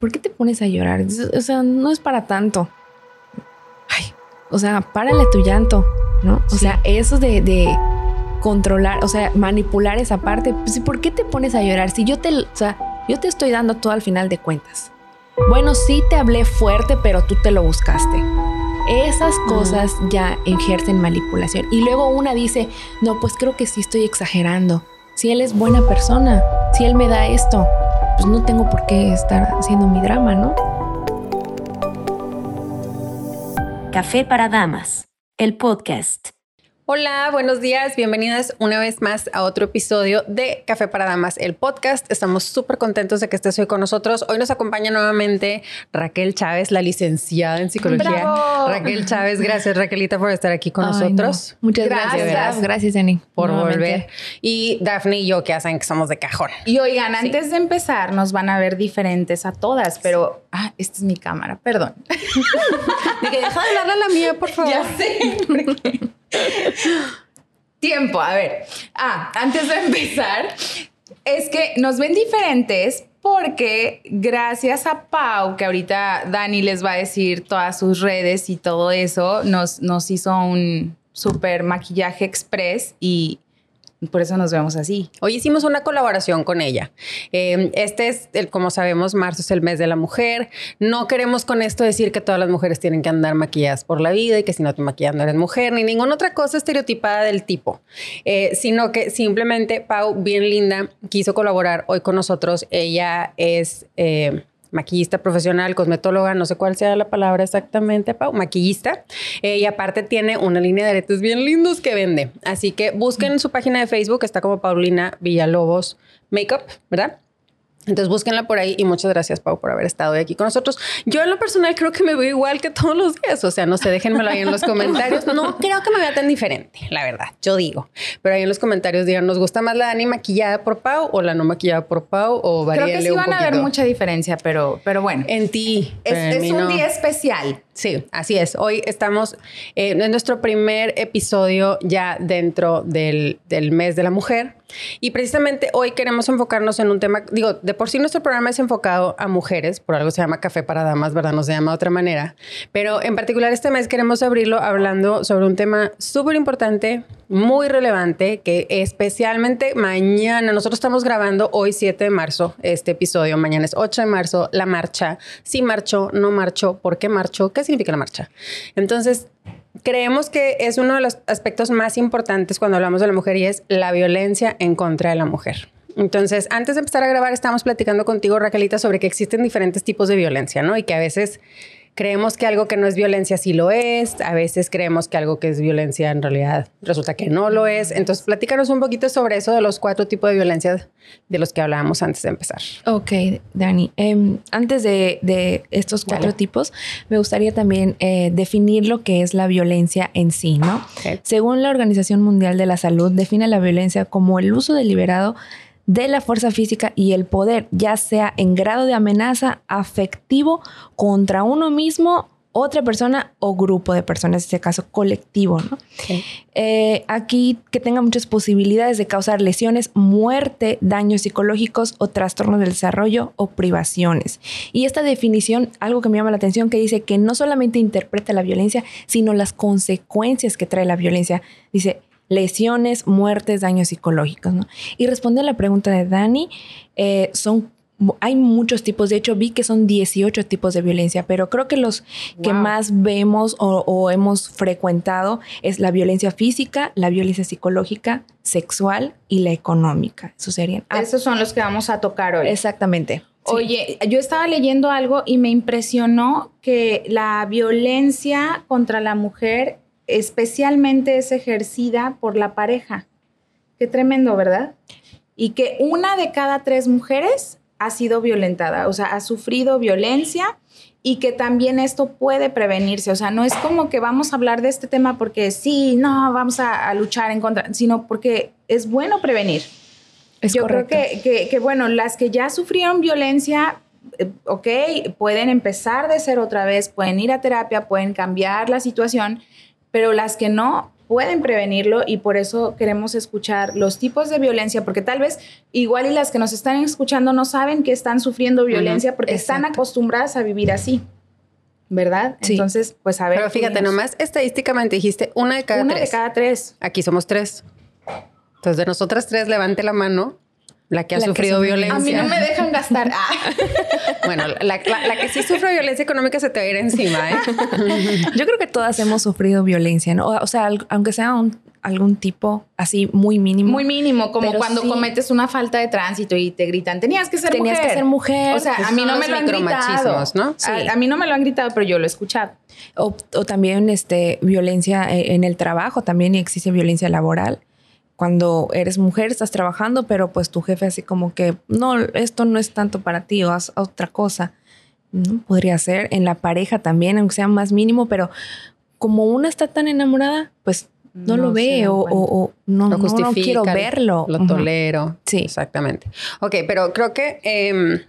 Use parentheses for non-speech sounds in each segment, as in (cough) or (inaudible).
¿por qué te pones a llorar? O sea, no es para tanto. Ay, o sea, párale tu llanto, ¿no? O sea, eso de, controlar, o sea, manipular esa parte. Pues, ¿Por qué te pones a llorar? Si yo te, o sea, yo te estoy dando todo al final de cuentas. Bueno, sí te hablé fuerte, pero tú te lo buscaste. Esas cosas ya ejercen manipulación. Y luego una dice, no, pues creo que sí estoy exagerando. Si él es buena persona, si él me da esto, pues no tengo por qué estar haciendo mi drama, ¿no? Café para Damas, el podcast. Hola, buenos días, bienvenidas una vez más a otro episodio de Café para Damas, el podcast. Estamos súper contentos de que estés hoy con nosotros. Hoy nos acompaña nuevamente Raquel Chávez, la licenciada en psicología. Raquel Chávez, gracias Raquelita por estar aquí con nosotros. Muchas gracias. Gracias, Jenny. Por volver. Y Daphne y yo que hacen que somos de cajón. Y oigan, antes de empezar nos van a ver diferentes a todas, pero ah, esta es mi cámara, perdón. (laughs) de que deja de hablarle a la mía, por (laughs) favor. Ya sé. Tiempo, a ver. Ah, antes de empezar, es que nos ven diferentes porque gracias a Pau, que ahorita Dani les va a decir todas sus redes y todo eso, nos, nos hizo un super maquillaje express y por eso nos vemos así. Hoy hicimos una colaboración con ella. Em, este es, el, como sabemos, marzo es el mes de la mujer. No queremos con esto decir que todas las mujeres tienen que andar maquilladas por la vida y que si no te maquillas no eres mujer, ni ninguna otra cosa estereotipada del tipo, eh, sino que simplemente Pau, bien linda, quiso colaborar hoy con nosotros. Ella es... Eh, maquillista profesional, cosmetóloga, no sé cuál sea la palabra exactamente, Pau, maquillista. Eh, y aparte tiene una línea de aretes bien lindos que vende. Así que busquen su página de Facebook, está como Paulina Villalobos Makeup, ¿verdad? Entonces búsquenla por ahí y muchas gracias Pau por haber estado aquí con nosotros. Yo en lo personal creo que me veo igual que todos los días, o sea, no sé, déjenmelo ahí en los comentarios. No creo que me vea tan diferente, la verdad, yo digo. Pero ahí en los comentarios digan, ¿nos gusta más la Dani maquillada por Pau o la no maquillada por Pau o Creo que sí van a ver mucha diferencia, pero, pero bueno. En ti. Es, un día especial. Sí, así es. Hoy estamos eh, en nuestro primer episodio ya dentro del, del mes de la mujer. Y precisamente hoy queremos enfocarnos en un tema, digo, de por sí nuestro programa es enfocado a mujeres, por algo se llama Café para Damas, ¿verdad? No se llama de otra manera, pero en particular este mes queremos abrirlo hablando sobre un tema súper importante, muy relevante, que especialmente mañana, nosotros estamos grabando hoy 7 de marzo este episodio, mañana es 8 de marzo, la marcha, si marchó, no marchó, ¿por qué marchó? ¿Qué significa la marcha? Entonces, creemos que es uno de los aspectos más importantes cuando hablamos de la mujer y es la violencia en contra de la mujer. Entonces, antes de empezar a grabar, estábamos platicando contigo, Raquelita, sobre que existen diferentes tipos de violencia, ¿no? Y que a veces creemos que algo que no es violencia sí lo es, a veces creemos que algo que es violencia en realidad resulta que no lo es. Entonces, platícanos un poquito sobre eso de los cuatro tipos de violencia de los que hablábamos antes de empezar. Ok, Dani. Em, antes de, estos cuatro tipos, me gustaría también eh, definir lo que es la violencia en sí, ¿no? Según la Organización Mundial de la Salud, define la violencia como el uso deliberado de la fuerza física y el poder, ya sea en grado de amenaza afectivo contra uno mismo, otra persona o grupo de personas, en este caso colectivo. ¿no? Eh, aquí que tenga muchas posibilidades de causar lesiones, muerte, daños psicológicos o trastornos del desarrollo o privaciones. Y esta definición, algo que me llama la atención, que dice que no solamente interpreta la violencia, sino las consecuencias que trae la violencia. Dice, lesiones, muertes, daños psicológicos. ¿no? Y responde a la pregunta de Dani, eh, son hay muchos tipos, de hecho vi que son 18 tipos de violencia, pero creo que los que más vemos o, hemos frecuentado es la violencia física, la violencia psicológica, sexual y la económica. Eso serían. Esos son los que vamos a tocar hoy. Exactamente. Oye, yo estaba leyendo algo y me impresionó que la violencia contra la mujer especialmente es ejercida por la pareja. Qué tremendo, ¿verdad? Y que una de cada tres mujeres ha sido violentada, o sea, ha sufrido violencia y que también esto puede prevenirse. O sea, no es como que vamos a hablar de este tema porque sí, no, vamos a, luchar en contra, sino porque es bueno prevenir. Yo creo que, que, bueno, las que ya sufrieron violencia, eh, ok, pueden empezar de ser otra vez, pueden ir a terapia, pueden cambiar la situación, pero las que no, pueden prevenirlo y por eso queremos escuchar los tipos de violencia, porque tal vez igual y las que nos están escuchando no saben que están sufriendo violencia porque están acostumbradas a vivir así. ¿Verdad? Entonces, pues a ver. Pero fíjate, nomás estadísticamente dijiste una de cada tres. Una de cada tres. Aquí somos tres. Entonces, de nosotras tres, levante la mano la que ha sufrido violencia. A mí no me dejan gastar. (laughs) Ah. bueno, la, que sí sufre violencia económica se te va a ir encima. ¿eh? (laughs) Yo creo que todas hemos sufrido violencia, ¿no? O, sea, aunque sea algún tipo así muy mínimo. Muy mínimo, como cuando cometes una falta de tránsito y te gritan, tenías que ser tenías mujer. que ser mujer. O sea, a mí no me lo han gritado. ¿no? A, mí no me lo han gritado, pero yo lo he escuchado. O, o también este, violencia eh, en el trabajo, también existe violencia laboral cuando eres mujer, estás trabajando, pero pues tu jefe así como que, no, esto no es tanto para ti, o haz otra cosa. ¿No? Podría ser en la pareja también, aunque sea más mínimo, pero como una está tan enamorada, pues no, lo ve o, no, no, quiero verlo. Lo tolero. Sí. Exactamente. Ok, pero creo que, em,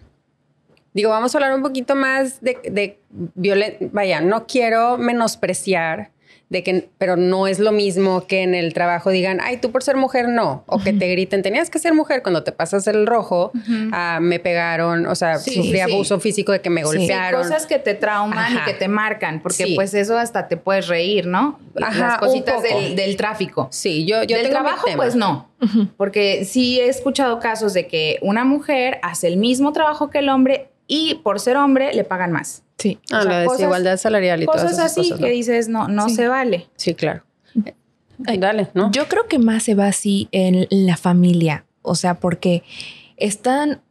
digo, vamos a hablar un poquito más de, de violencia. Vaya, no quiero menospreciar de que, pero no es lo mismo que en el trabajo digan, ay, tú por ser mujer no, o que te griten, tenías que ser mujer cuando te pasas el rojo, ah, me pegaron, o sea, sufrí abuso físico de que me golpearon. cosas que te trauman y que te marcan, porque pues eso hasta te puedes reír, ¿no? Las cositas del, tráfico. Sí, yo, yo del trabajo, pues no, porque sí he escuchado casos de que una mujer hace el mismo trabajo que el hombre y por ser hombre le pagan más. Sí. Ah, la desigualdad salarial y cosas todas esas así cosas, que dices, no, no se vale. Sí, claro. Dale, ¿no? Yo creo que más se va así en la familia, o sea, porque están,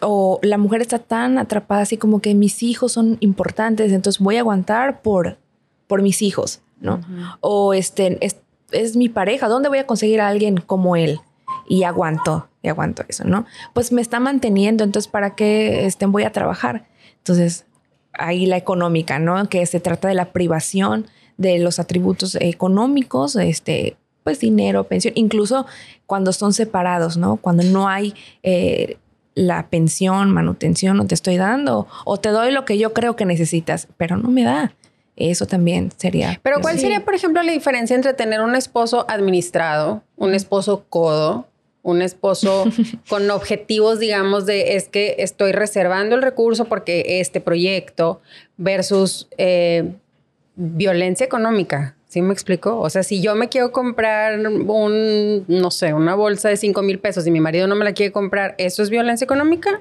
o la mujer está tan atrapada así como que mis hijos son importantes, entonces voy a aguantar por, por mis hijos, ¿no? O este, es, es, mi pareja, ¿dónde voy a conseguir a alguien como él? Y aguanto, y aguanto eso, ¿no? Pues me está manteniendo, entonces ¿para qué este, voy a trabajar? Entonces ahí la económica, ¿no? Que se trata de la privación de los atributos económicos, este, pues dinero, pensión, incluso cuando son separados, ¿no? Cuando no hay eh, la pensión, manutención, no te estoy dando, o te doy lo que yo creo que necesitas, pero no me da. Eso también sería. Pero ¿cuál sería, por ejemplo, la diferencia entre tener un esposo administrado, un esposo codo, un esposo (laughs) con objetivos, digamos, de es que estoy reservando el recurso porque este proyecto versus eh, violencia económica. ¿Sí me explico? O sea, si yo me quiero comprar un, no sé, una bolsa de 5 mil pesos y mi marido no me la quiere comprar, ¿eso es violencia económica?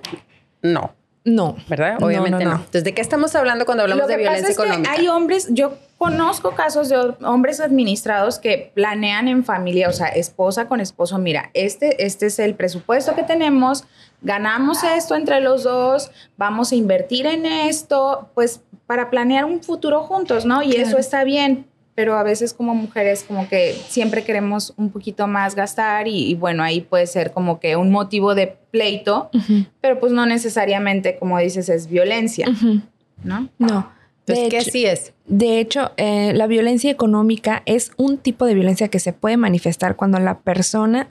No. No. ¿Verdad? Obviamente no, Entonces, ¿de qué estamos hablando cuando hablamos de violencia pasa es económica? Que hay hombres, yo conozco casos de hombres administrados que planean en familia, o sea, esposa con esposo, mira, este, este es el presupuesto que tenemos, ganamos esto entre los dos, vamos a invertir en esto, pues para planear un futuro juntos, ¿no? Y eso está bien, pero a veces como mujeres como que siempre queremos un poquito más gastar y, bueno, ahí puede ser como que un motivo de pleito, pero pues no necesariamente, como dices, es violencia, ¿no? No. Entonces, ¿qué sí es? De hecho, eh, la violencia económica es un tipo de violencia que se puede manifestar cuando la persona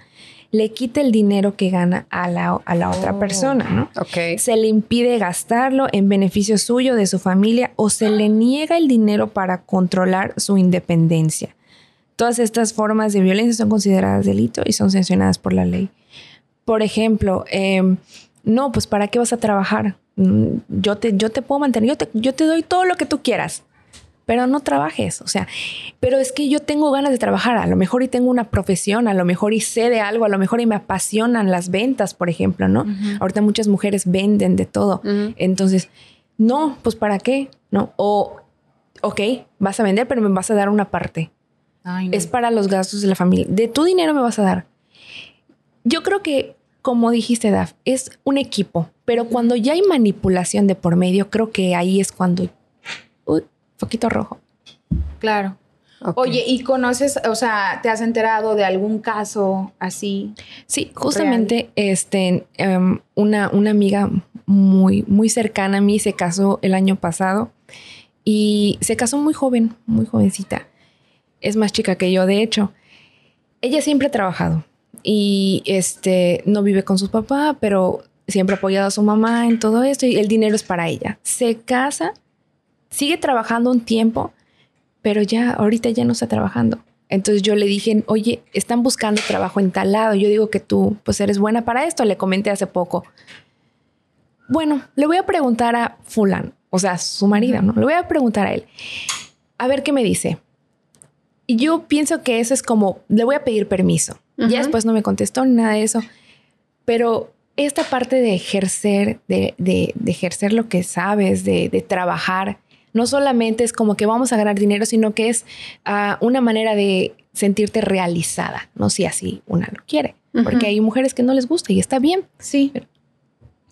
le quita el dinero que gana a la, a la otra oh, persona, ¿no? Okay. Se le impide gastarlo en beneficio suyo, de su familia, o se le niega el dinero para controlar su independencia. Todas estas formas de violencia son consideradas delito y son sancionadas por la ley. Por ejemplo, em, no, pues ¿para qué vas a trabajar? Mm, yo te, yo te puedo mantener, yo te, yo te doy todo lo que tú quieras pero no trabajes, o sea, pero es que yo tengo ganas de trabajar, a lo mejor y tengo una profesión, a lo mejor y sé de algo, a lo mejor y me apasionan las ventas, por ejemplo, ¿no? Ahorita muchas mujeres venden de todo, entonces, no, pues ¿para qué? ¿No? O, ok, vas a vender, pero me vas a dar una parte. Es para los gastos de la familia. De tu dinero me vas a dar. Yo creo que, como dijiste, Daf, es un equipo, pero cuando ya hay manipulación de por medio, creo que ahí es cuando poquito rojo. Claro. Oye, ¿y conoces, o sea, te has enterado de algún caso así? Sí, justamente este, em, una, una amiga muy, muy cercana a mí se casó el año pasado y se casó muy joven, muy jovencita. Es más chica que yo, de hecho. Ella siempre ha trabajado y este, no vive con su papá, pero siempre ha apoyado a su mamá en todo esto y el dinero es para ella. Se casa sigue trabajando un tiempo, pero ya ahorita ya no está trabajando. Entonces yo le dije, oye, están buscando trabajo en tal lado. Yo digo que tú, pues eres buena para esto. Le comenté hace poco. Bueno, le voy a preguntar a fulano, o sea, su marido, ¿no? Le voy a preguntar a él. A ver qué me dice. Y yo pienso que eso es como, le voy a pedir permiso. Ya después no me contestó ni nada de eso. Pero esta parte de ejercer, de, de, ejercer lo que sabes, de, de, trabajar, no solamente es como que vamos a ganar dinero, sino que es uh, una manera de sentirte realizada, no si así una lo quiere. Porque hay mujeres que no les gusta y está bien. Sí.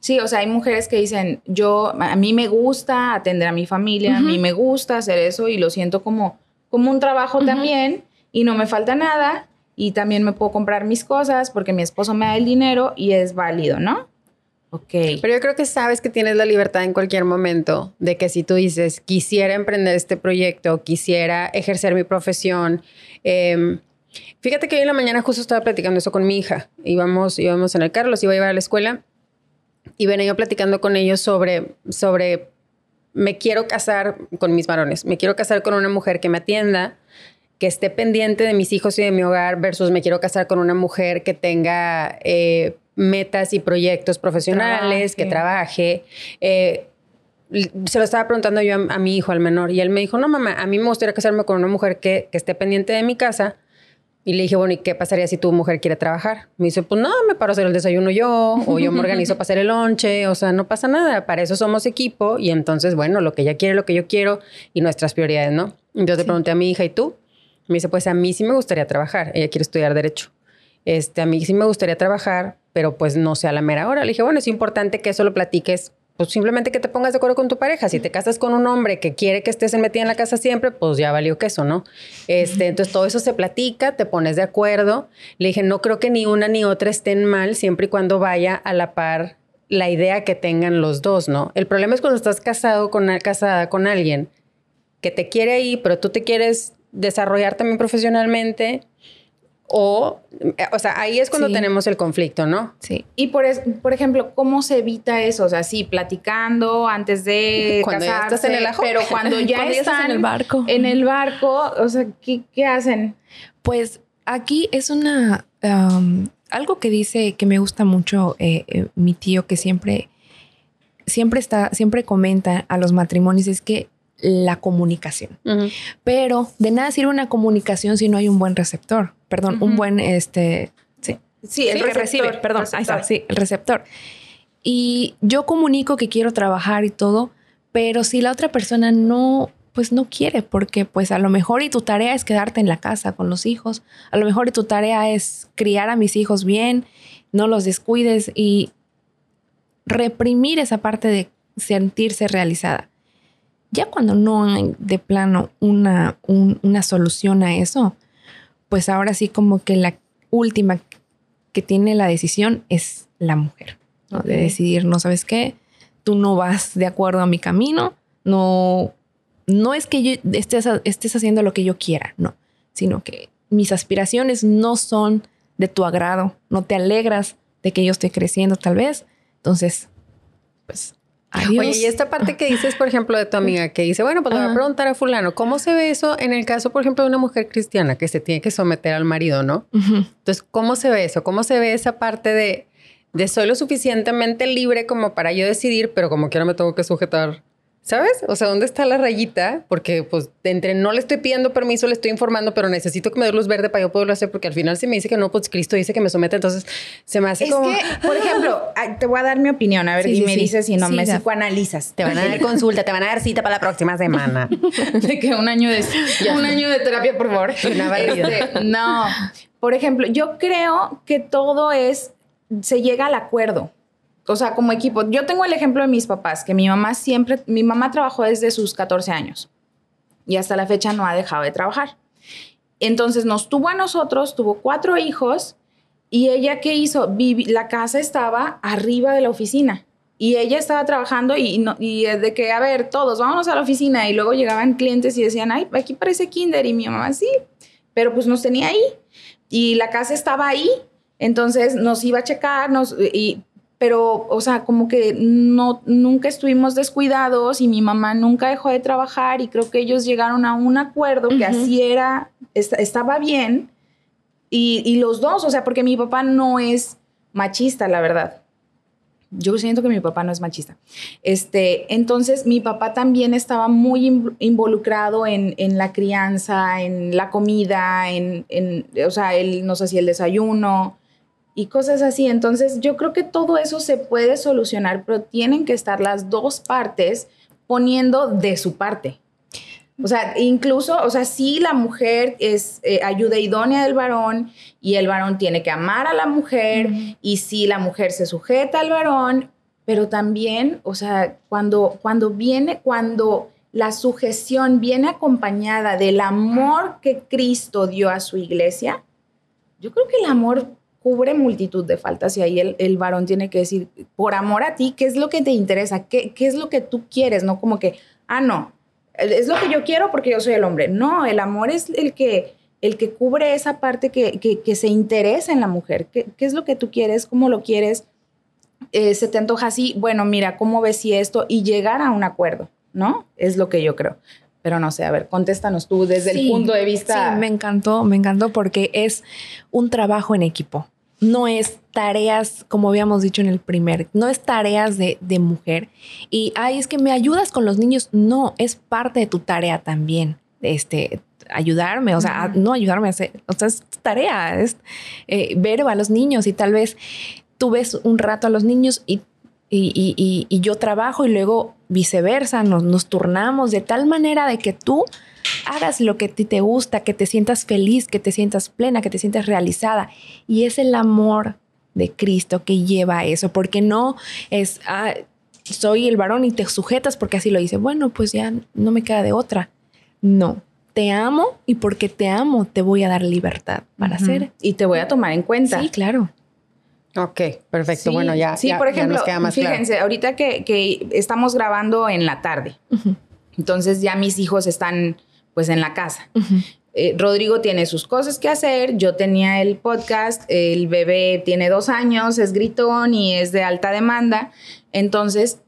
Sí, o sea, hay mujeres que dicen, yo, a mí me gusta atender a mi familia, a mí me gusta hacer eso y lo siento como, como un trabajo también y no me falta nada y también me puedo comprar mis cosas porque mi esposo me da el dinero y es válido, ¿no? Ok. Pero yo creo que sabes que tienes la libertad en cualquier momento de que si tú dices, quisiera emprender este proyecto, quisiera ejercer mi profesión. Em, fíjate que hoy en la mañana justo estaba platicando eso con mi hija. Íbamos, íbamos en el carro, los iba a llevar a la escuela y venía yo platicando con ellos sobre, sobre, me quiero casar con mis varones, me quiero casar con una mujer que me atienda, que esté pendiente de mis hijos y de mi hogar versus me quiero casar con una mujer que tenga eh, metas y proyectos profesionales, que trabaje. Eh, se lo estaba preguntando yo a, mi hijo, al menor, y él me dijo, no, mamá, a mí me gustaría casarme con una mujer que, que esté pendiente de mi casa. Y le dije, bueno, ¿y qué pasaría si tu mujer quiere trabajar? Me dice, pues no, me paro a hacer el desayuno yo, o yo me organizo para hacer el lonche, o sea, no pasa nada, para eso somos equipo, y entonces, bueno, lo que ella quiere, lo que yo quiero, y nuestras prioridades, ¿no? Entonces le pregunté a mi hija, ¿y tú? Me dice, pues a mí sí me gustaría trabajar. Ella quiere estudiar Derecho. Este, a mí sí me gustaría trabajar, pero pues no sé a la mera hora. Le dije, bueno, es importante que eso lo platiques, pues simplemente que te pongas de acuerdo con tu pareja. Si te casas con un hombre que quiere que estés metida en la casa siempre, pues ya valió que eso, ¿no? Este, entonces todo eso se platica, te pones de acuerdo. Le dije, no creo que ni una ni otra estén mal siempre y cuando vaya a la par la idea que tengan los dos, ¿no? El problema es cuando estás casado con casada con alguien que te quiere ahí, pero tú te quieres desarrollar también profesionalmente o, o sea, ahí es cuando tenemos el conflicto, ¿no? Sí. Y por, por ejemplo, ¿cómo se evita eso? O sea, sí, platicando antes de (laughs) cuando ya estás en el ajo. pero cuando (laughs) ya están en el barco. En el barco, o sea, ¿qué, hacen? Pues aquí es una algo que dice que me gusta mucho eh, eh, mi tío que siempre siempre está siempre comenta a los matrimonios es que la comunicación. Pero de nada sirve una comunicación si no hay un buen receptor. Perdón, un buen, este, sí. Sí, el, recibe, perdón, ahí está, sí, el receptor. Y yo comunico que quiero trabajar y todo, pero si la otra persona no, pues no quiere, porque pues a lo mejor y tu tarea es quedarte en la casa con los hijos, a lo mejor y tu tarea es criar a mis hijos bien, no los descuides y reprimir esa parte de sentirse realizada. Ya cuando no hay de plano una, una solución a eso, pues ahora sí como que la última que tiene la decisión es la mujer, De decidir, no sabes qué, tú no vas de acuerdo a mi camino, no, no es que yo estés, estés haciendo lo que yo quiera, no, sino que mis aspiraciones no son de tu agrado, no te alegras de que yo esté creciendo tal vez, entonces, pues Oye, y esta parte que dices, por ejemplo, de tu amiga, que dice, bueno, pues le voy a preguntar a fulano, ¿cómo se ve eso en el caso, por ejemplo, de una mujer cristiana que se tiene que someter al marido, ¿no? Entonces, ¿cómo se ve eso? ¿Cómo se ve esa parte de, de soy lo suficientemente libre como para yo decidir, pero como quiera me tengo que sujetar ¿Sabes? O sea, ¿dónde está la rayita? Porque pues entre no le estoy pidiendo permiso, le estoy informando, pero necesito que me dé luz verde para yo poderlo hacer, porque al final si me dice que no, pues Cristo dice que me somete, entonces se me hace es que, por ejemplo, (laughs) te voy a dar mi opinión, a ver, y me dices si no me psicoanalizas. Te van a dar consulta, te van a dar cita para la próxima semana. (laughs) de que un año de, (laughs) un año de terapia, por favor. Este, no, por ejemplo, yo creo que todo es, se llega al acuerdo o sea, como equipo. Yo tengo el ejemplo de mis papás, que mi mamá siempre, mi mamá trabajó desde sus 14 años y hasta la fecha no ha dejado de trabajar. Entonces nos tuvo a nosotros, tuvo cuatro hijos y ella qué hizo? la casa estaba arriba de la oficina y ella estaba trabajando y, no, y de que, a ver, todos, vámonos a la oficina y luego llegaban clientes y decían, ay, aquí parece kinder y mi mamá sí, pero pues nos tenía ahí y la casa estaba ahí. Entonces nos iba a checar, nos, y pero, o sea, como que no, nunca estuvimos descuidados y mi mamá nunca dejó de trabajar y creo que ellos llegaron a un acuerdo que así era estaba bien y, y los dos, o sea, porque mi papá no es machista, la verdad. Yo siento que mi papá no es machista. Este, entonces, mi papá también estaba muy involucrado en, en, la crianza, en la comida, en, en, o sea, él nos hacía el desayuno y cosas así. Entonces, yo creo que todo eso se puede solucionar, pero tienen que estar las dos partes poniendo de su parte. O sea, incluso, o sea, sí la mujer es eh, ayuda idónea del varón y el varón tiene que amar a la mujer y sí la mujer se sujeta al varón, pero también, o sea, cuando, cuando viene, cuando la sujeción viene acompañada del amor que Cristo dio a su iglesia, yo creo que el amor cubre multitud de faltas y ahí el, varón tiene que decir, por amor a ti, ¿qué es lo que te interesa? ¿Qué, ¿Qué es lo que tú quieres? No como que, ah, no, es lo que yo quiero porque yo soy el hombre. No, el amor es el que, el que cubre esa parte que, que, se interesa en la mujer. ¿Qué, ¿Qué, es lo que tú quieres? ¿Cómo lo quieres? Eh, se te antoja así, bueno, mira, ¿cómo ves si esto? Y llegar a un acuerdo, ¿no? Es lo que yo creo. Pero no sé, a ver, contéstanos tú desde el punto de vista. Sí, me encantó, me encantó porque es un trabajo en equipo no es tareas, como habíamos dicho en el primer, no es tareas de, mujer. Y, ay, es que me ayudas con los niños. No, es parte de tu tarea también. Este, ayudarme, o sea, no ayudarme a hacer, o sea, es tarea, es eh, ver a los niños y tal vez tú ves un rato a los niños y, y, y yo trabajo y luego viceversa, nos, nos turnamos de tal manera de que tú hagas lo que a ti te gusta, que te sientas feliz, que te sientas plena, que te sientas realizada. Y es el amor de Cristo que lleva a eso, porque no es, ah, soy el varón y te sujetas porque así lo dice. Bueno, pues ya no me queda de otra. No, te amo y porque te amo te voy a dar libertad para hacer. Y te voy a tomar en cuenta. Sí, claro. Ok, perfecto. bueno, ya. Sí, por ejemplo, fíjense, ahorita que, estamos grabando en la tarde, entonces ya mis hijos están pues en la casa. Eh, Rodrigo tiene sus cosas que hacer, yo tenía el podcast, el bebé tiene dos años, es gritón y es de alta demanda, entonces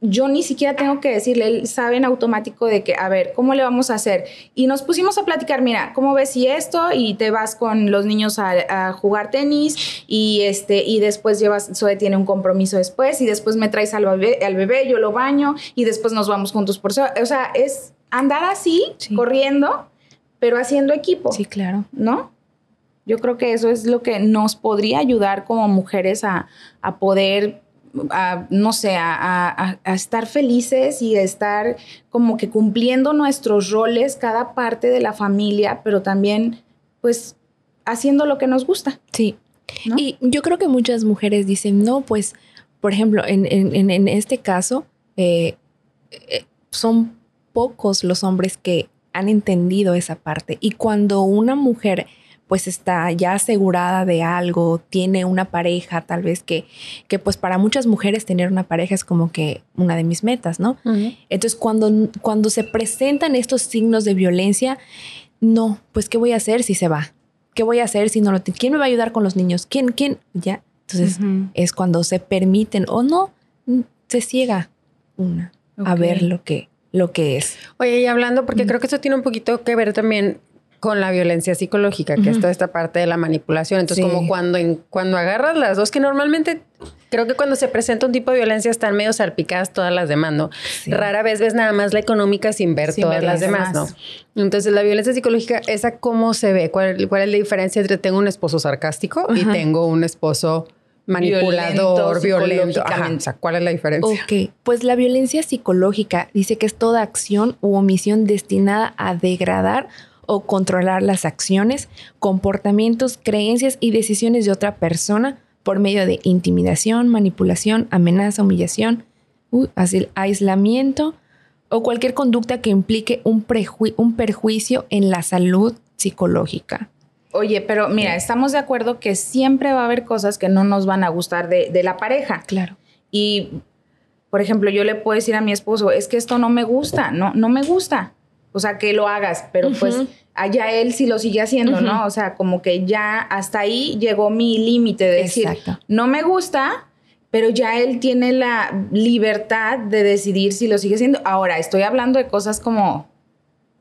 yo ni siquiera tengo que decirle, él sabe en automático de que, a ver, ¿cómo le vamos a hacer? Y nos pusimos a platicar, mira, ¿cómo ves si esto? Y te vas con los niños a, jugar tenis y, este, y después llevas, Zoe tiene un compromiso después y después me traes al bebé, al bebé, yo lo baño y después nos vamos juntos por eso. O sea, es andar así, corriendo, pero haciendo equipo. Sí, claro. ¿No? Yo creo que eso es lo que nos podría ayudar como mujeres a, poder, no sé, a, estar felices y estar como que cumpliendo nuestros roles, cada parte de la familia, pero también, pues, haciendo lo que nos gusta. Sí. Y yo creo que muchas mujeres dicen, no, pues, por ejemplo, en, este caso, eh, eh, son pocos los hombres que han entendido esa parte. Y cuando una mujer pues está ya asegurada de algo, tiene una pareja, tal vez que, que pues para muchas mujeres tener una pareja es como que una de mis metas, ¿no? Entonces cuando, cuando se presentan estos signos de violencia, no, pues ¿qué voy a hacer si se va? ¿Qué voy a hacer si no lo tengo? ¿Quién me va a ayudar con los niños? ¿Quién? ¿Quién? Ya. Entonces es cuando se permiten o no, se ciega una a ver lo que, lo que es. Oye, y hablando, porque creo que eso tiene un poquito que ver también con la violencia psicológica, que es toda esta parte de la manipulación. Entonces, como cuando, cuando agarras las dos, que normalmente creo que cuando se presenta un tipo de violencia están medio salpicadas todas las demás, ¿no? Rara vez ves nada más la económica sin ver todas las demás, ¿no? Entonces, la violencia psicológica, ¿esa cómo se ve? ¿Cuál, cuál es la diferencia entre tengo un esposo sarcástico y tengo un esposo manipulador, violento. ¿Cuál es la diferencia? Ok, pues la violencia psicológica dice que es toda acción u omisión destinada a degradar o controlar las acciones, comportamientos, creencias y decisiones de otra persona por medio de intimidación, manipulación, amenaza, humillación, aislamiento o cualquier conducta que implique un, un perjuicio en la salud psicológica. Oye, pero mira, estamos de acuerdo que siempre va a haber cosas que no nos van a gustar de, la pareja. Claro. Y, por ejemplo, yo le puedo decir a mi esposo, es que esto no me gusta, no, no me gusta. O sea, que lo hagas, pero pues allá él sí lo sigue haciendo, ¿no? O sea, como que ya hasta ahí llegó mi límite de decir, no me gusta, pero ya él tiene la libertad de decidir si lo sigue haciendo. Ahora, estoy hablando de cosas como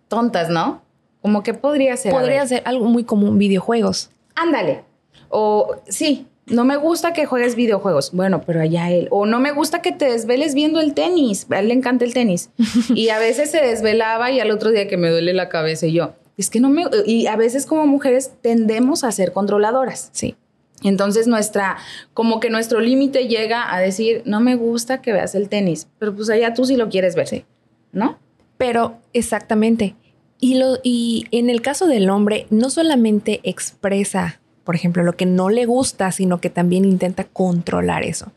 tontas, ¿no? Como que podría ser. Podría ser algo muy común, videojuegos. Ándale. O sí, no me gusta que juegues videojuegos. Bueno, pero allá él. O no me gusta que te desveles viendo el tenis. A él le encanta el tenis. (laughs) y a veces se desvelaba y al otro día que me duele la cabeza y yo, es que no me... Y a veces como mujeres tendemos a ser controladoras. Sí. Entonces nuestra, como que nuestro límite llega a decir, no me gusta que veas el tenis, pero pues allá tú sí lo quieres ver, Sí. ¿no? Pero exactamente. Y, lo, y en el caso del hombre, no solamente expresa, por ejemplo, lo que no le gusta, sino que también intenta controlar eso.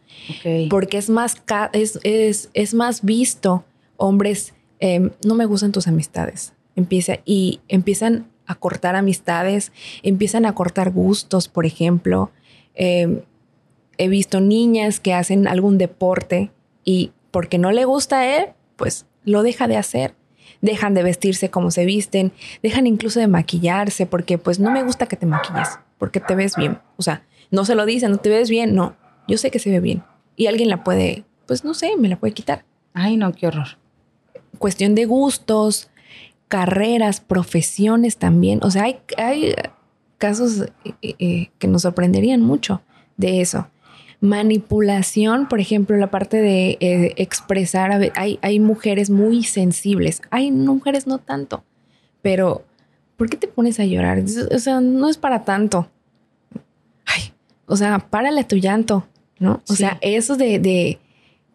Porque es más, es, es, es más visto hombres, em, no me gustan tus amistades. Empieza, y empiezan a cortar amistades, empiezan a cortar gustos, por ejemplo. Em, he visto niñas que hacen algún deporte y porque no le gusta a él, pues lo deja de hacer. Dejan de vestirse como se visten, dejan incluso de maquillarse porque pues no me gusta que te maquilles, porque te ves bien. O sea, no se lo dicen, no te ves bien, no. Yo sé que se ve bien y alguien la puede, pues no sé, me la puede quitar. Ay, no, qué horror. Cuestión de gustos, carreras, profesiones también. O sea, hay, hay casos eh, eh, que nos sorprenderían mucho de eso. Manipulación, por ejemplo, la parte de eh, expresar, hay, hay mujeres muy sensibles, hay mujeres no tanto, pero ¿por qué te pones a llorar? O sea, no es para tanto. Ay, o sea, párale a tu llanto, ¿no? O Sí. sea, eso de, de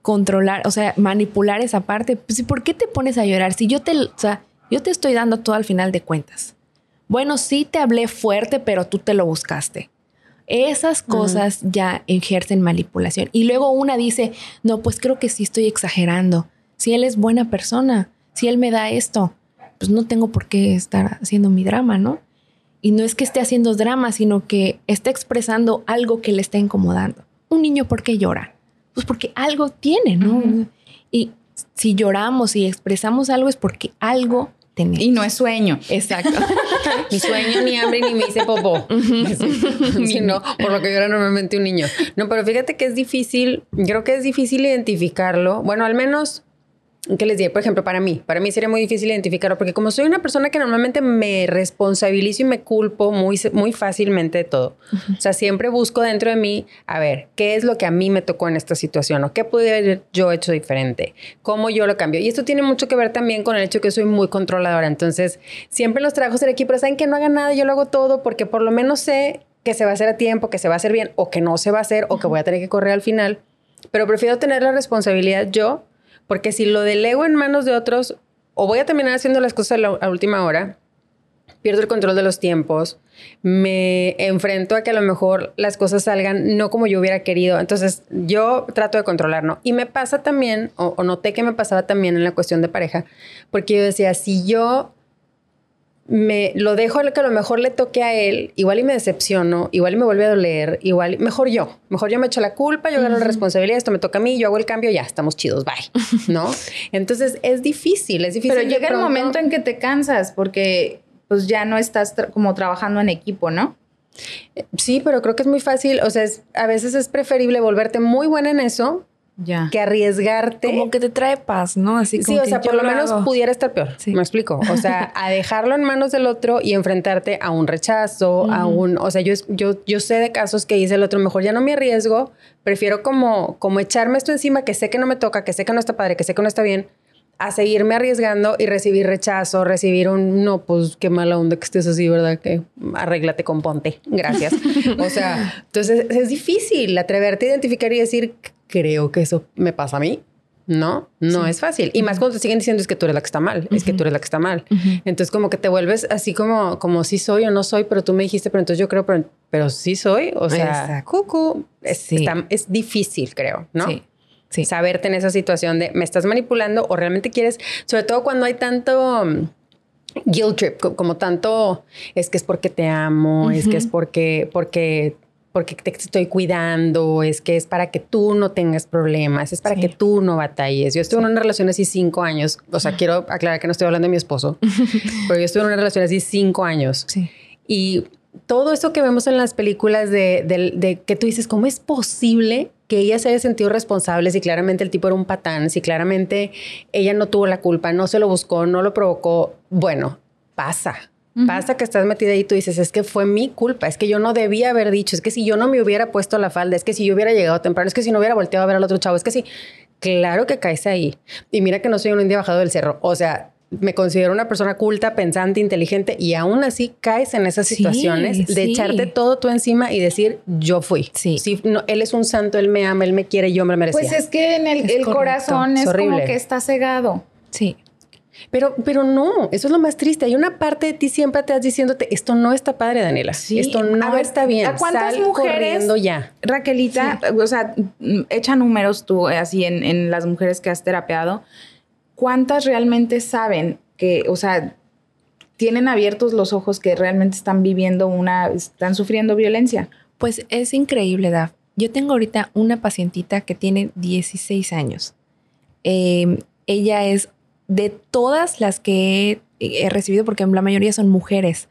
controlar, o sea, manipular esa parte, pues, ¿por qué te pones a llorar? Si yo te, o sea, yo te estoy dando todo al final de cuentas. Bueno, sí te hablé fuerte, pero tú te lo buscaste. Esas cosas ya ejercen manipulación. Y luego una dice, no, pues creo que sí estoy exagerando. Si él es buena persona, si él me da esto, pues no tengo por qué estar haciendo mi drama, ¿no? Y no es que esté haciendo drama, sino que está expresando algo que le está incomodando. Un niño, ¿por qué llora? Pues porque algo tiene, ¿no? Ujú. Y si lloramos y expresamos algo es porque algo tenemos. Y no es sueño. Exacto. (laughs) Ni sueño, ni hambre, ni me hice popó. (laughs) (laughs) Sí, sí, no, por lo que llora normalmente un niño. No, pero fíjate que es difícil, creo que es difícil identificarlo. Bueno, al menos, ¿qué les diré? Por ejemplo, para mí, para mí sería muy difícil identificarlo, porque como soy una persona que normalmente me responsabilizo y me culpo muy, muy fácilmente de todo. O sea, siempre busco dentro de mí, a ver, ¿qué es lo que a mí me tocó en esta situación? ¿O qué pude haber yo hecho diferente? ¿Cómo yo lo cambio? Y esto tiene mucho que ver también con el hecho que soy muy controladora. Entonces, siempre los trabajos del equipo, saben que no hagan nada, yo lo hago todo porque por lo menos sé que se va a hacer a tiempo, que se va a hacer bien, o que no se va a hacer, o que voy a tener que correr al final. Pero prefiero tener la responsabilidad yo, porque si lo delego en manos de otros, o voy a terminar haciendo las cosas a la última hora, pierdo el control de los tiempos, me enfrento a que a lo mejor las cosas salgan no como yo hubiera querido. Entonces yo trato de controlar, ¿no? Y me pasa también, o, o noté que me pasaba también en la cuestión de pareja, porque yo decía, si yo me lo dejo que a lo mejor le toque a él, igual y me decepciono, igual y me vuelve a doler, igual, mejor yo, mejor yo me echo la culpa, yo agarro la responsabilidad, esto me toca a mí, yo hago el cambio, ya estamos chidos, bye, (laughs) ¿no? Entonces es difícil, es difícil. Pero llega el momento en que te cansas porque pues ya no estás tra- como trabajando en equipo, ¿no? Sí, pero creo que es muy fácil, o sea, es- a veces es preferible volverte muy buena en eso Ya. que arriesgarte. Como que te trae paz, ¿no? Así Sí, como o que sea, por lo menos hago. pudiera estar peor. Sí. Me explico. O sea, (laughs) a dejarlo en manos del otro y enfrentarte a un rechazo, a un. O sea, yo, yo, yo sé de casos que dice el otro, mejor ya no me arriesgo, prefiero como, como echarme esto encima que sé que no me toca, que sé que no está padre, que sé que no está bien, a seguirme arriesgando y recibir rechazo, recibir un no, pues qué mala onda que estés así, ¿verdad? Que arréglate con ponte. Gracias. (laughs) o sea, entonces es difícil atreverte a identificar y decir, creo que eso me pasa a mí. No, no es fácil. Y más cuando te siguen diciendo es que tú eres la que está mal, es que tú eres la que está mal. Entonces como que te vuelves así como, como sí soy o no soy, pero tú me dijiste, pero entonces yo creo, pero, pero sí soy. O sea, cucu, es, Sí. está- es difícil, creo, ¿no? Sí. Sí. saberte en esa situación de me estás manipulando o realmente quieres, sobre todo cuando hay tanto mm, guilt trip, co- como tanto es que es porque te amo, es que es porque, porque, porque te estoy cuidando, es que es para que tú no tengas problemas, es para Sí. que tú no batalles. Yo estuve en una relación así cinco años, o sea, quiero aclarar que no estoy hablando de mi esposo, (laughs) pero yo estuve en una relación así cinco años. Sí. Y todo eso que vemos en las películas de, de- de que tú dices, ¿cómo es posible que ella se haya sentido responsable si claramente el tipo era un patán, si claramente ella no tuvo la culpa, no se lo buscó, no lo provocó? Bueno, pasa. Pasa que estás metida ahí y tú dices, es que fue mi culpa, es que yo no debía haber dicho, es que si yo no me hubiera puesto la falda, es que si yo hubiera llegado temprano, es que si no hubiera volteado a ver al otro chavo, es que sí, claro que caes ahí. Y mira que no soy un indio bajado del cerro, o sea, me considero una persona culta, pensante, inteligente y aún así caes en esas situaciones de echarte todo tú encima y decir yo fui. Sí. no, él es un santo, él me ama, él me quiere, yo me merecía. Pues es que en el, corazón es, como que está cegado. Sí. Pero, pero no, eso es lo más triste. Hay una parte de ti siempre te vas diciéndote, esto no está padre, Daniela. Sí. Esto no está bien. ¿A cuántas mujeres, ya. Raquelita, o sea, echa números tú eh, así en, en las mujeres que has terapeado. ¿Cuántas realmente saben que, o sea, tienen abiertos los ojos que realmente están viviendo una, están sufriendo violencia? Pues es increíble, Daf. Yo tengo ahorita una pacientita que tiene 16 años. Em, ella es de todas las que he, recibido, porque la mayoría son mujeres,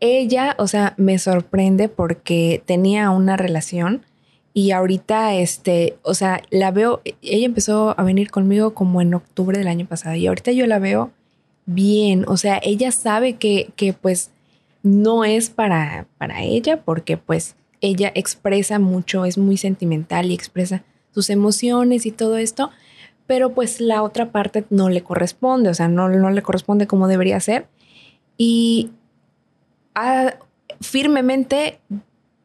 ella, o sea, me sorprende porque tenía una relación y ahorita, este, o sea, la veo, ella empezó a venir conmigo como en octubre del año pasado y ahorita yo la veo bien, o sea, ella sabe que, que pues no es para, para ella porque pues ella expresa mucho, es muy sentimental y expresa sus emociones y todo esto, pero pues la otra parte no le corresponde, o sea, no, no le corresponde como debería ser. Y ha firmemente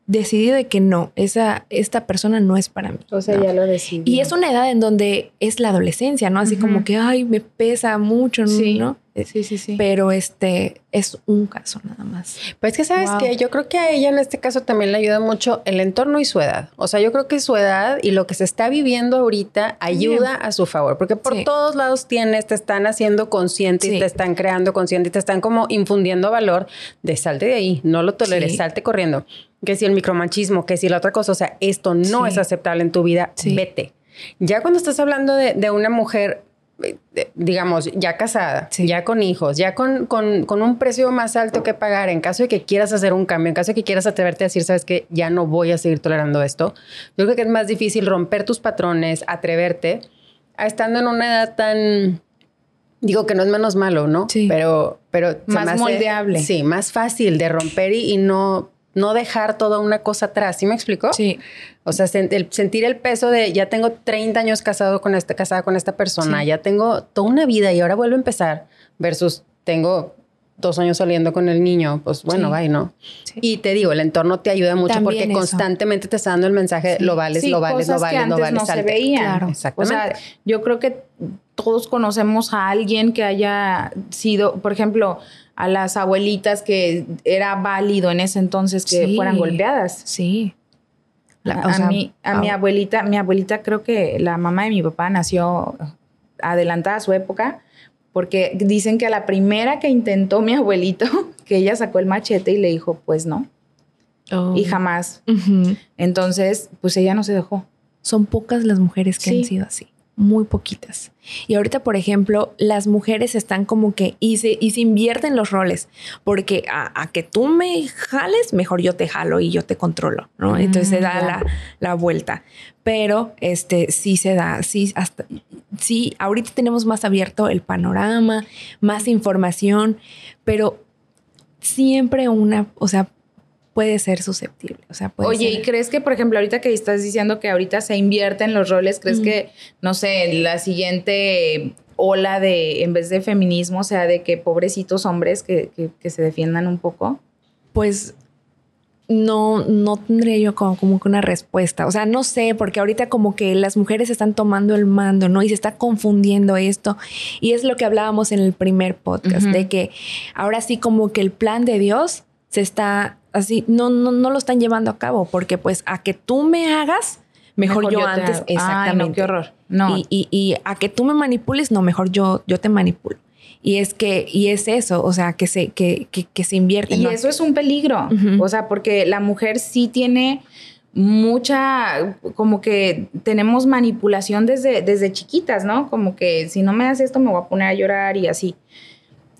decidido de que no, esa, esta persona no es para mí. O sea, ya lo decidió. Y es una edad en donde es la adolescencia, ¿no? Así como que, ay, me pesa mucho, ¿no? Sí, sí, sí. Pero este es un caso nada más. Pues que sabes que yo creo que a ella en este caso también le ayuda mucho el entorno y su edad. O sea, yo creo que su edad y lo que se está viviendo ahorita ayuda a su favor, porque por todos lados tienes, te están haciendo consciente y te están creando consciente y te están como infundiendo valor de salte de ahí, no lo toleres, salte corriendo. Que si el micromachismo, que si la otra cosa, o sea, esto no es aceptable en tu vida, vete. Ya cuando estás hablando de, de una mujer digamos, ya casada, ya con hijos, ya con, con, un precio más alto que pagar, en caso de que quieras hacer un cambio, en caso de que quieras atreverte a decir, sabes que ya no voy a seguir tolerando esto, yo creo que es más difícil romper tus patrones, atreverte, a estando en una edad tan, digo que no es menos malo, ¿no? Sí. Pero, pero más moldeable. Sí, más fácil de romper y no no dejar toda una cosa atrás. ¿Sí me explico? Sí. O sea, sentir el peso de ya tengo 30 años casado con este, casada con esta persona, ya tengo toda una vida y ahora vuelvo a empezar, versus tengo dos años saliendo con el niño, pues bueno, va ¿no? Y te digo, el entorno te ayuda mucho porque constantemente te está dando el mensaje, lo vales, lo vales, lo vales, lo vales. No se veía. Claro. Exactamente. O sea, yo creo que todos conocemos a alguien que haya sido, por ejemplo, a las abuelitas que era válido en ese entonces que fueran golpeadas. Sí. a, mí, a mi abuelita, mi abuelita creo que la mamá de mi papá nació adelantada a su época, porque dicen que a la primera que intentó mi abuelito, (laughs) que ella sacó el machete y le dijo, pues no. Oh. Y jamás. Entonces, pues ella no se dejó. Son pocas las mujeres que han sido así muy poquitas. Y ahorita, por ejemplo, las mujeres están como que y se, y se invierten los roles, porque a, que tú me jales, mejor yo te jalo y yo te controlo, ¿no? Mm, Entonces se da la, la, vuelta. Pero este sí se da, sí, hasta, sí, ahorita tenemos más abierto el panorama, más información, pero siempre una, o sea, puede ser susceptible. O sea, Oye, ¿y crees que, por ejemplo, ahorita que estás diciendo que ahorita se invierten los roles, crees que, no sé, la siguiente ola de, en vez de feminismo, o sea, de que pobrecitos hombres que, se defiendan un poco? Pues no, no tendría yo como, como, que una respuesta. O sea, no sé, porque ahorita como que las mujeres están tomando el mando, ¿no? Y se está confundiendo esto. Y es lo que hablábamos en el primer podcast, de que ahora sí como que el plan de Dios se está así, no, no, no lo están llevando a cabo, porque pues a que tú me hagas, mejor, yo, antes, exactamente. no, qué horror. No. Y, y, a que tú me manipules, no, mejor yo, yo te manipulo. Y es que, y es eso, o sea, que se, que, que, se invierte. Y eso es un peligro, o sea, porque la mujer sí tiene mucha, como que tenemos manipulación desde, desde chiquitas, ¿no? Como que si no me das esto me voy a poner a llorar y así.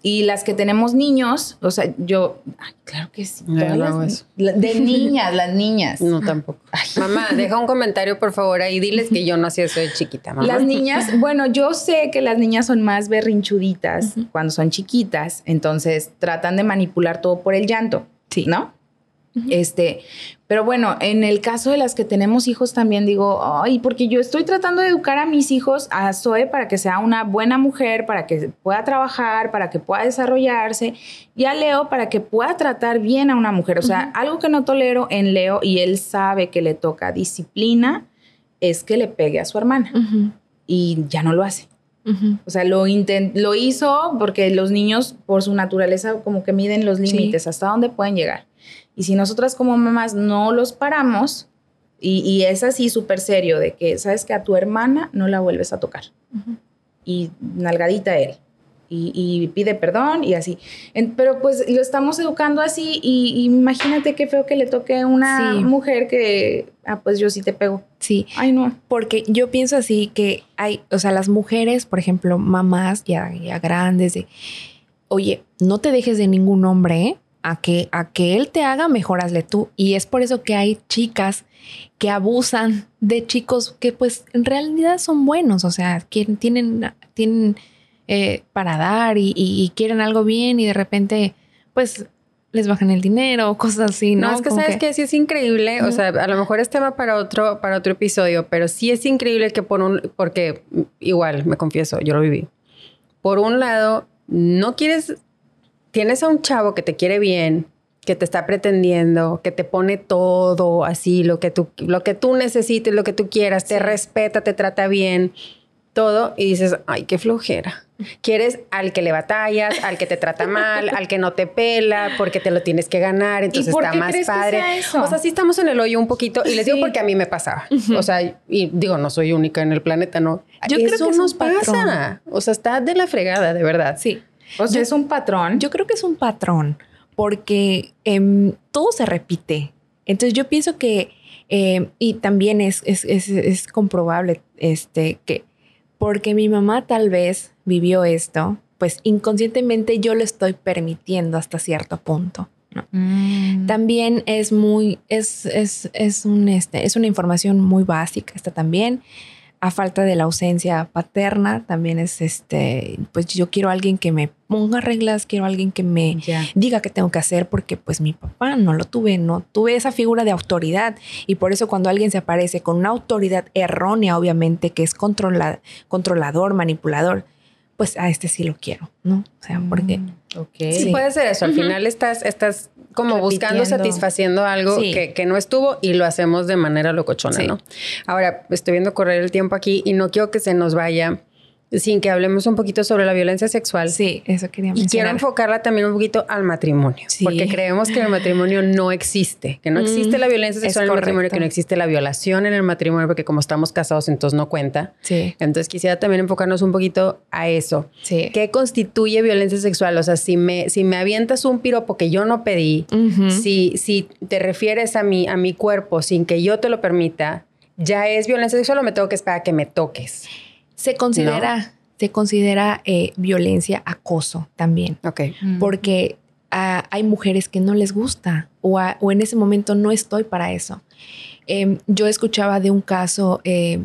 Y las que tenemos niños, o sea, yo, claro que sí. de niñas, las niñas. No, tampoco. (laughs) Mamá, deja un comentario, por favor, ahí diles que yo no hacía eso de chiquita, mamá. Las niñas, (laughs) bueno, yo sé que las niñas son más berrinchuditas cuando son chiquitas, entonces tratan de manipular todo por el llanto, sí. ¿no? Este, pero bueno, en el caso de las que tenemos hijos también digo, ay, porque yo estoy tratando de educar a mis hijos, a Zoe, para que sea una buena mujer, para que pueda trabajar, para que pueda desarrollarse, y a Leo para que pueda tratar bien a una mujer. O sea, algo que no tolero en Leo, y él sabe que le toca disciplina, es que le pegue a su hermana. Y ya no lo hace. O sea, lo, lo hizo porque los niños, por su naturaleza, como que miden los límites, hasta dónde pueden llegar. Y si nosotras como mamás no los paramos, y, es así súper serio, de que sabes que a tu hermana no la vuelves a tocar. Y nalgadita él. Y, pide perdón y así. pero pues lo estamos educando así y, imagínate qué feo que le toque a una mujer que, ah, pues yo sí te pego. Sí. Ay, no. Porque yo pienso así que hay, o sea, las mujeres, por ejemplo, mamás ya, ya grandes, de, oye, no te dejes de ningún hombre, ¿eh? A que, a que él te haga, mejor hazle tú. Y es por eso que hay chicas que abusan de chicos que pues en realidad son buenos, o sea, que tienen, tienen eh, para dar y, quieren algo bien y de repente pues les bajan el dinero o cosas así, ¿no? No, es que sabes que... sí es increíble, o sea, a lo mejor es tema para otro, para otro episodio, pero sí es increíble que por un, porque igual, me confieso, yo lo viví. Por un lado, no quieres tienes a un chavo que te quiere bien, que te está pretendiendo, que te pone todo así, lo que tú, lo que tú necesites, lo que tú quieras, te respeta, te trata bien, todo, y dices, ay, qué flojera. Quieres al que le batallas, al que te trata mal, al que no te pela, porque te lo tienes que ganar, entonces está más padre. O sea, sí estamos en el hoyo un poquito, y les digo porque a mí me pasaba. O sea, y digo, no soy única en el planeta, no. Yo Eso creo que nos pasa. O sea, está de la fregada, de verdad. Sí. O sea, es un patrón. Yo creo que es un patrón porque em, todo se repite. Entonces yo pienso que, em, y también es, es, es, comprobable este, que porque mi mamá tal vez vivió esto, pues inconscientemente yo lo estoy permitiendo hasta cierto punto. Mm. También es muy, es, es, es, un, este, es una información muy básica, esta también a falta de la ausencia paterna, también es este, pues yo quiero a alguien que me ponga reglas, quiero a alguien que me diga qué tengo que hacer, porque pues mi papá no lo tuve, no tuve esa figura de autoridad. Y por eso cuando alguien se aparece con una autoridad errónea, obviamente, que es controlador, manipulador, pues a este sí lo quiero, ¿no? O sea, porque... Mm, sí, puede ser eso. Al final estás, estás como buscando, satisfaciendo algo que, que, no estuvo y lo hacemos de manera locochona, ¿no? Ahora, estoy viendo correr el tiempo aquí y no quiero que se nos vaya sin que hablemos un poquito sobre la violencia sexual. Sí, eso quería mencionar. Y quiero enfocarla también un poquito al matrimonio, porque creemos que el matrimonio no existe, que no existe la violencia sexual en el matrimonio, que no existe la violación en el matrimonio, porque como estamos casados, entonces no cuenta. Sí. Entonces quisiera también enfocarnos un poquito a eso. Sí. ¿Qué constituye violencia sexual? O sea, si me, si me avientas un piropo que yo no pedí, si, si te refieres a mi, a mi cuerpo sin que yo te lo permita, ¿ya es violencia sexual o me tengo que esperar a que me toques? Se considera, se considera eh, violencia acoso también. Ok. Mm. Porque ah, hay mujeres que no les gusta o, en ese momento no estoy para eso. Em, yo escuchaba de un caso, eh,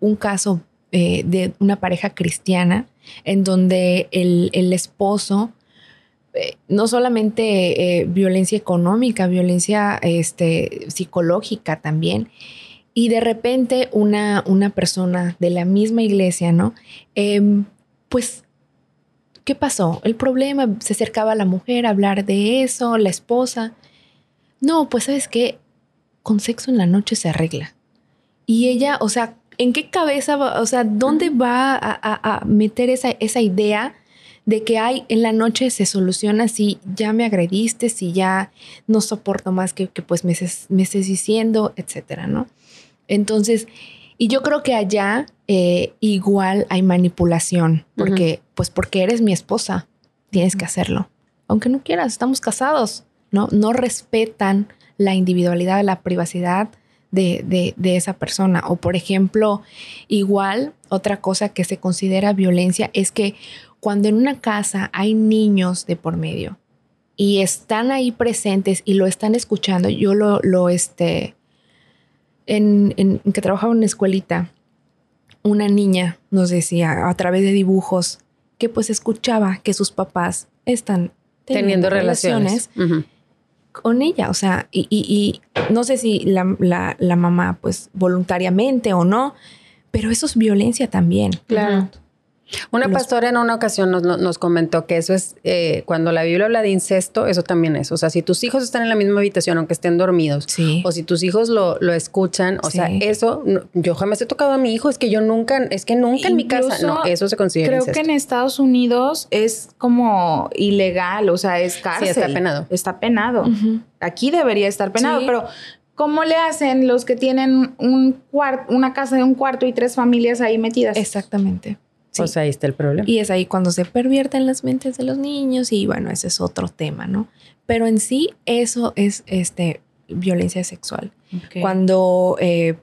un caso eh, de una pareja cristiana en donde el, el esposo no solamente violencia económica, violencia este, psicológica también, y de repente una, una persona de la misma iglesia, ¿no? Em, pues, ¿qué pasó? El problema, se acercaba a la mujer a hablar de eso, la esposa. No, pues sabes qué, con sexo en la noche se arregla. Y ella, o sea, ¿en qué cabeza, va, o sea, dónde va a, meter esa, esa idea? de que hay en la noche se soluciona si ya me agrediste, si ya no soporto más que, que pues me, me estés diciendo, etcétera, ¿no? Entonces, y yo creo que allá eh, igual hay manipulación, porque, pues porque eres mi esposa, tienes que hacerlo. Aunque no quieras, estamos casados, ¿no? No respetan la individualidad, la privacidad de, de, esa persona. O por ejemplo, igual, otra cosa que se considera violencia es que cuando en una casa hay niños de por medio y están ahí presentes y lo están escuchando, yo lo, lo este, en, en que trabajaba en una escuelita, una niña nos decía a través de dibujos que pues escuchaba que sus papás están teniendo, relaciones, con ella. O sea, y, y, no sé si la, la, la, mamá pues voluntariamente o no, pero eso es violencia también. Claro. Una pastora en una ocasión nos, comentó que eso es, eh, cuando la Biblia habla de incesto, eso también es. O sea, si tus hijos están en la misma habitación, aunque estén dormidos, o si tus hijos lo, escuchan, o sea, eso, yo jamás he tocado a mi hijo, es que yo nunca, es que nunca en mi casa, no, eso se considera Creo que en Estados Unidos es como ilegal, o sea, es cárcel. Sí, está penado. Está penado. Aquí debería estar penado, pero ¿Cómo le hacen los que tienen un una casa de un cuarto y tres familias ahí metidas? Exactamente. O sea, ahí está el problema. Y es ahí cuando se pervierten las mentes de los niños y bueno, ese es otro tema, ¿no? Pero en sí eso es este, violencia sexual. Cuando, eh,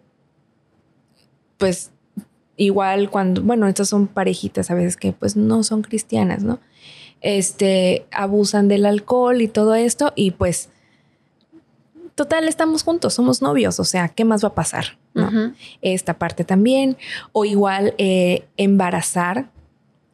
pues, igual cuando, bueno, estas son parejitas a veces que pues no son cristianas, ¿no? Este, abusan del alcohol y todo esto y pues total, estamos juntos, somos novios, o sea, ¿qué más va a pasar? Esta parte también, o igual eh, embarazar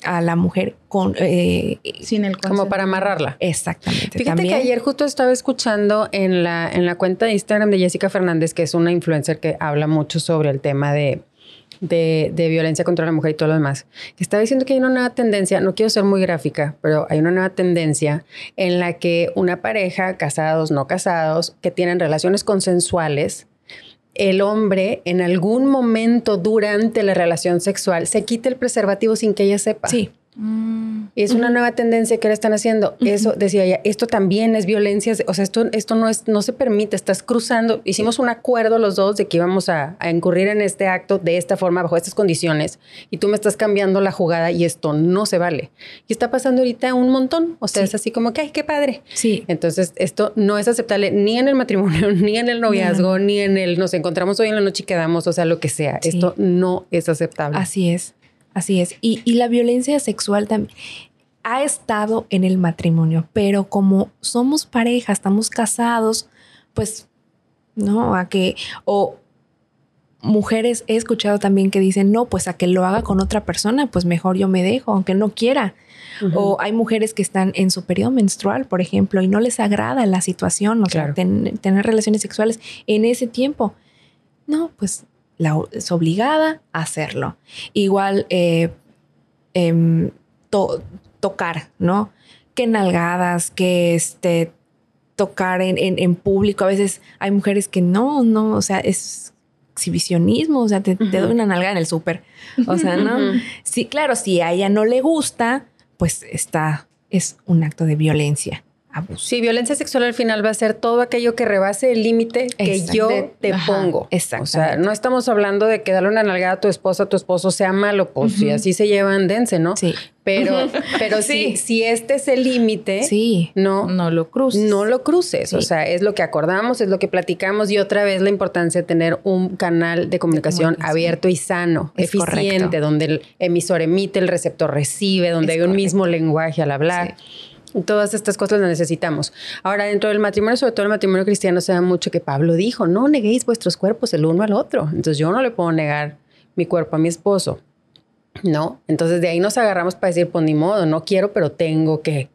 a la mujer con eh, sin el como para amarrarla. Exactamente. Fíjate que ayer justo estaba escuchando en la en la cuenta de Instagram de Jessica Fernández, que es una influencer que habla mucho sobre el tema de de, violencia contra la mujer y todo lo demás, que estaba diciendo que hay una nueva tendencia, no quiero ser muy gráfica, pero hay una nueva tendencia en la que una pareja, casados, no casados, que tienen relaciones consensuales, el hombre en algún momento durante la relación sexual se quita el preservativo sin que ella sepa. Sí. Y es una nueva tendencia que ahora están haciendo. Eso decía ella, esto también es violencia, o sea, esto, esto no, es, no se permite, estás cruzando. Hicimos un acuerdo los dos de que íbamos a, incurrir en este acto de esta forma, bajo estas condiciones, y tú me estás cambiando la jugada y esto no se vale. Y está pasando ahorita un montón, o sea, es así como que, ay, qué padre. Sí. Entonces, esto no es aceptable ni en el matrimonio, (laughs) ni en el noviazgo, ni en el nos encontramos hoy en la noche y quedamos, o sea, lo que sea. Esto no es aceptable. Así es. Así es. Y, la violencia sexual también ha estado en el matrimonio, pero como somos pareja, estamos casados, pues no, a que, o mujeres he escuchado también que dicen, no, pues a que lo haga con otra persona, pues mejor yo me dejo, aunque no quiera. O hay mujeres que están en su periodo menstrual, por ejemplo, y no les agrada la situación, o sea, tener relaciones sexuales en ese tiempo. No, pues la, es obligada a hacerlo. Igual eh, em, tocar, ¿no? Que nalgadas, que este, tocar en, en, público. A veces hay mujeres que no, no, o sea, es exhibicionismo, o sea, te, doy una nalgada en el súper. O sea, ¿no? Sí, claro, si a ella no le gusta, pues está, es un acto de violencia. Sí, violencia sexual al final va a ser todo aquello que rebase el límite que yo te pongo. Exacto. O sea, no estamos hablando de que darle una nalgada a tu esposa, a tu esposo sea malo, pues si así se llevan, dense, ¿no? Sí. Pero, (laughs) pero sí. si, este es el límite, sí. no, no lo cruces. No lo cruces. O sea, es lo que acordamos, es lo que platicamos y otra vez la importancia de tener un canal de comunicación, abierto y sano, eficiente, donde el emisor emite, el receptor recibe, donde hay un mismo lenguaje al hablar. Todas estas cosas las necesitamos. Ahora, dentro del matrimonio, sobre todo el matrimonio cristiano, se da mucho que Pablo dijo, no neguéis vuestros cuerpos el uno al otro. Entonces yo no le puedo negar mi cuerpo a mi esposo. ¿No? Entonces de ahí nos agarramos para decir, pues ni modo, no quiero, pero tengo que.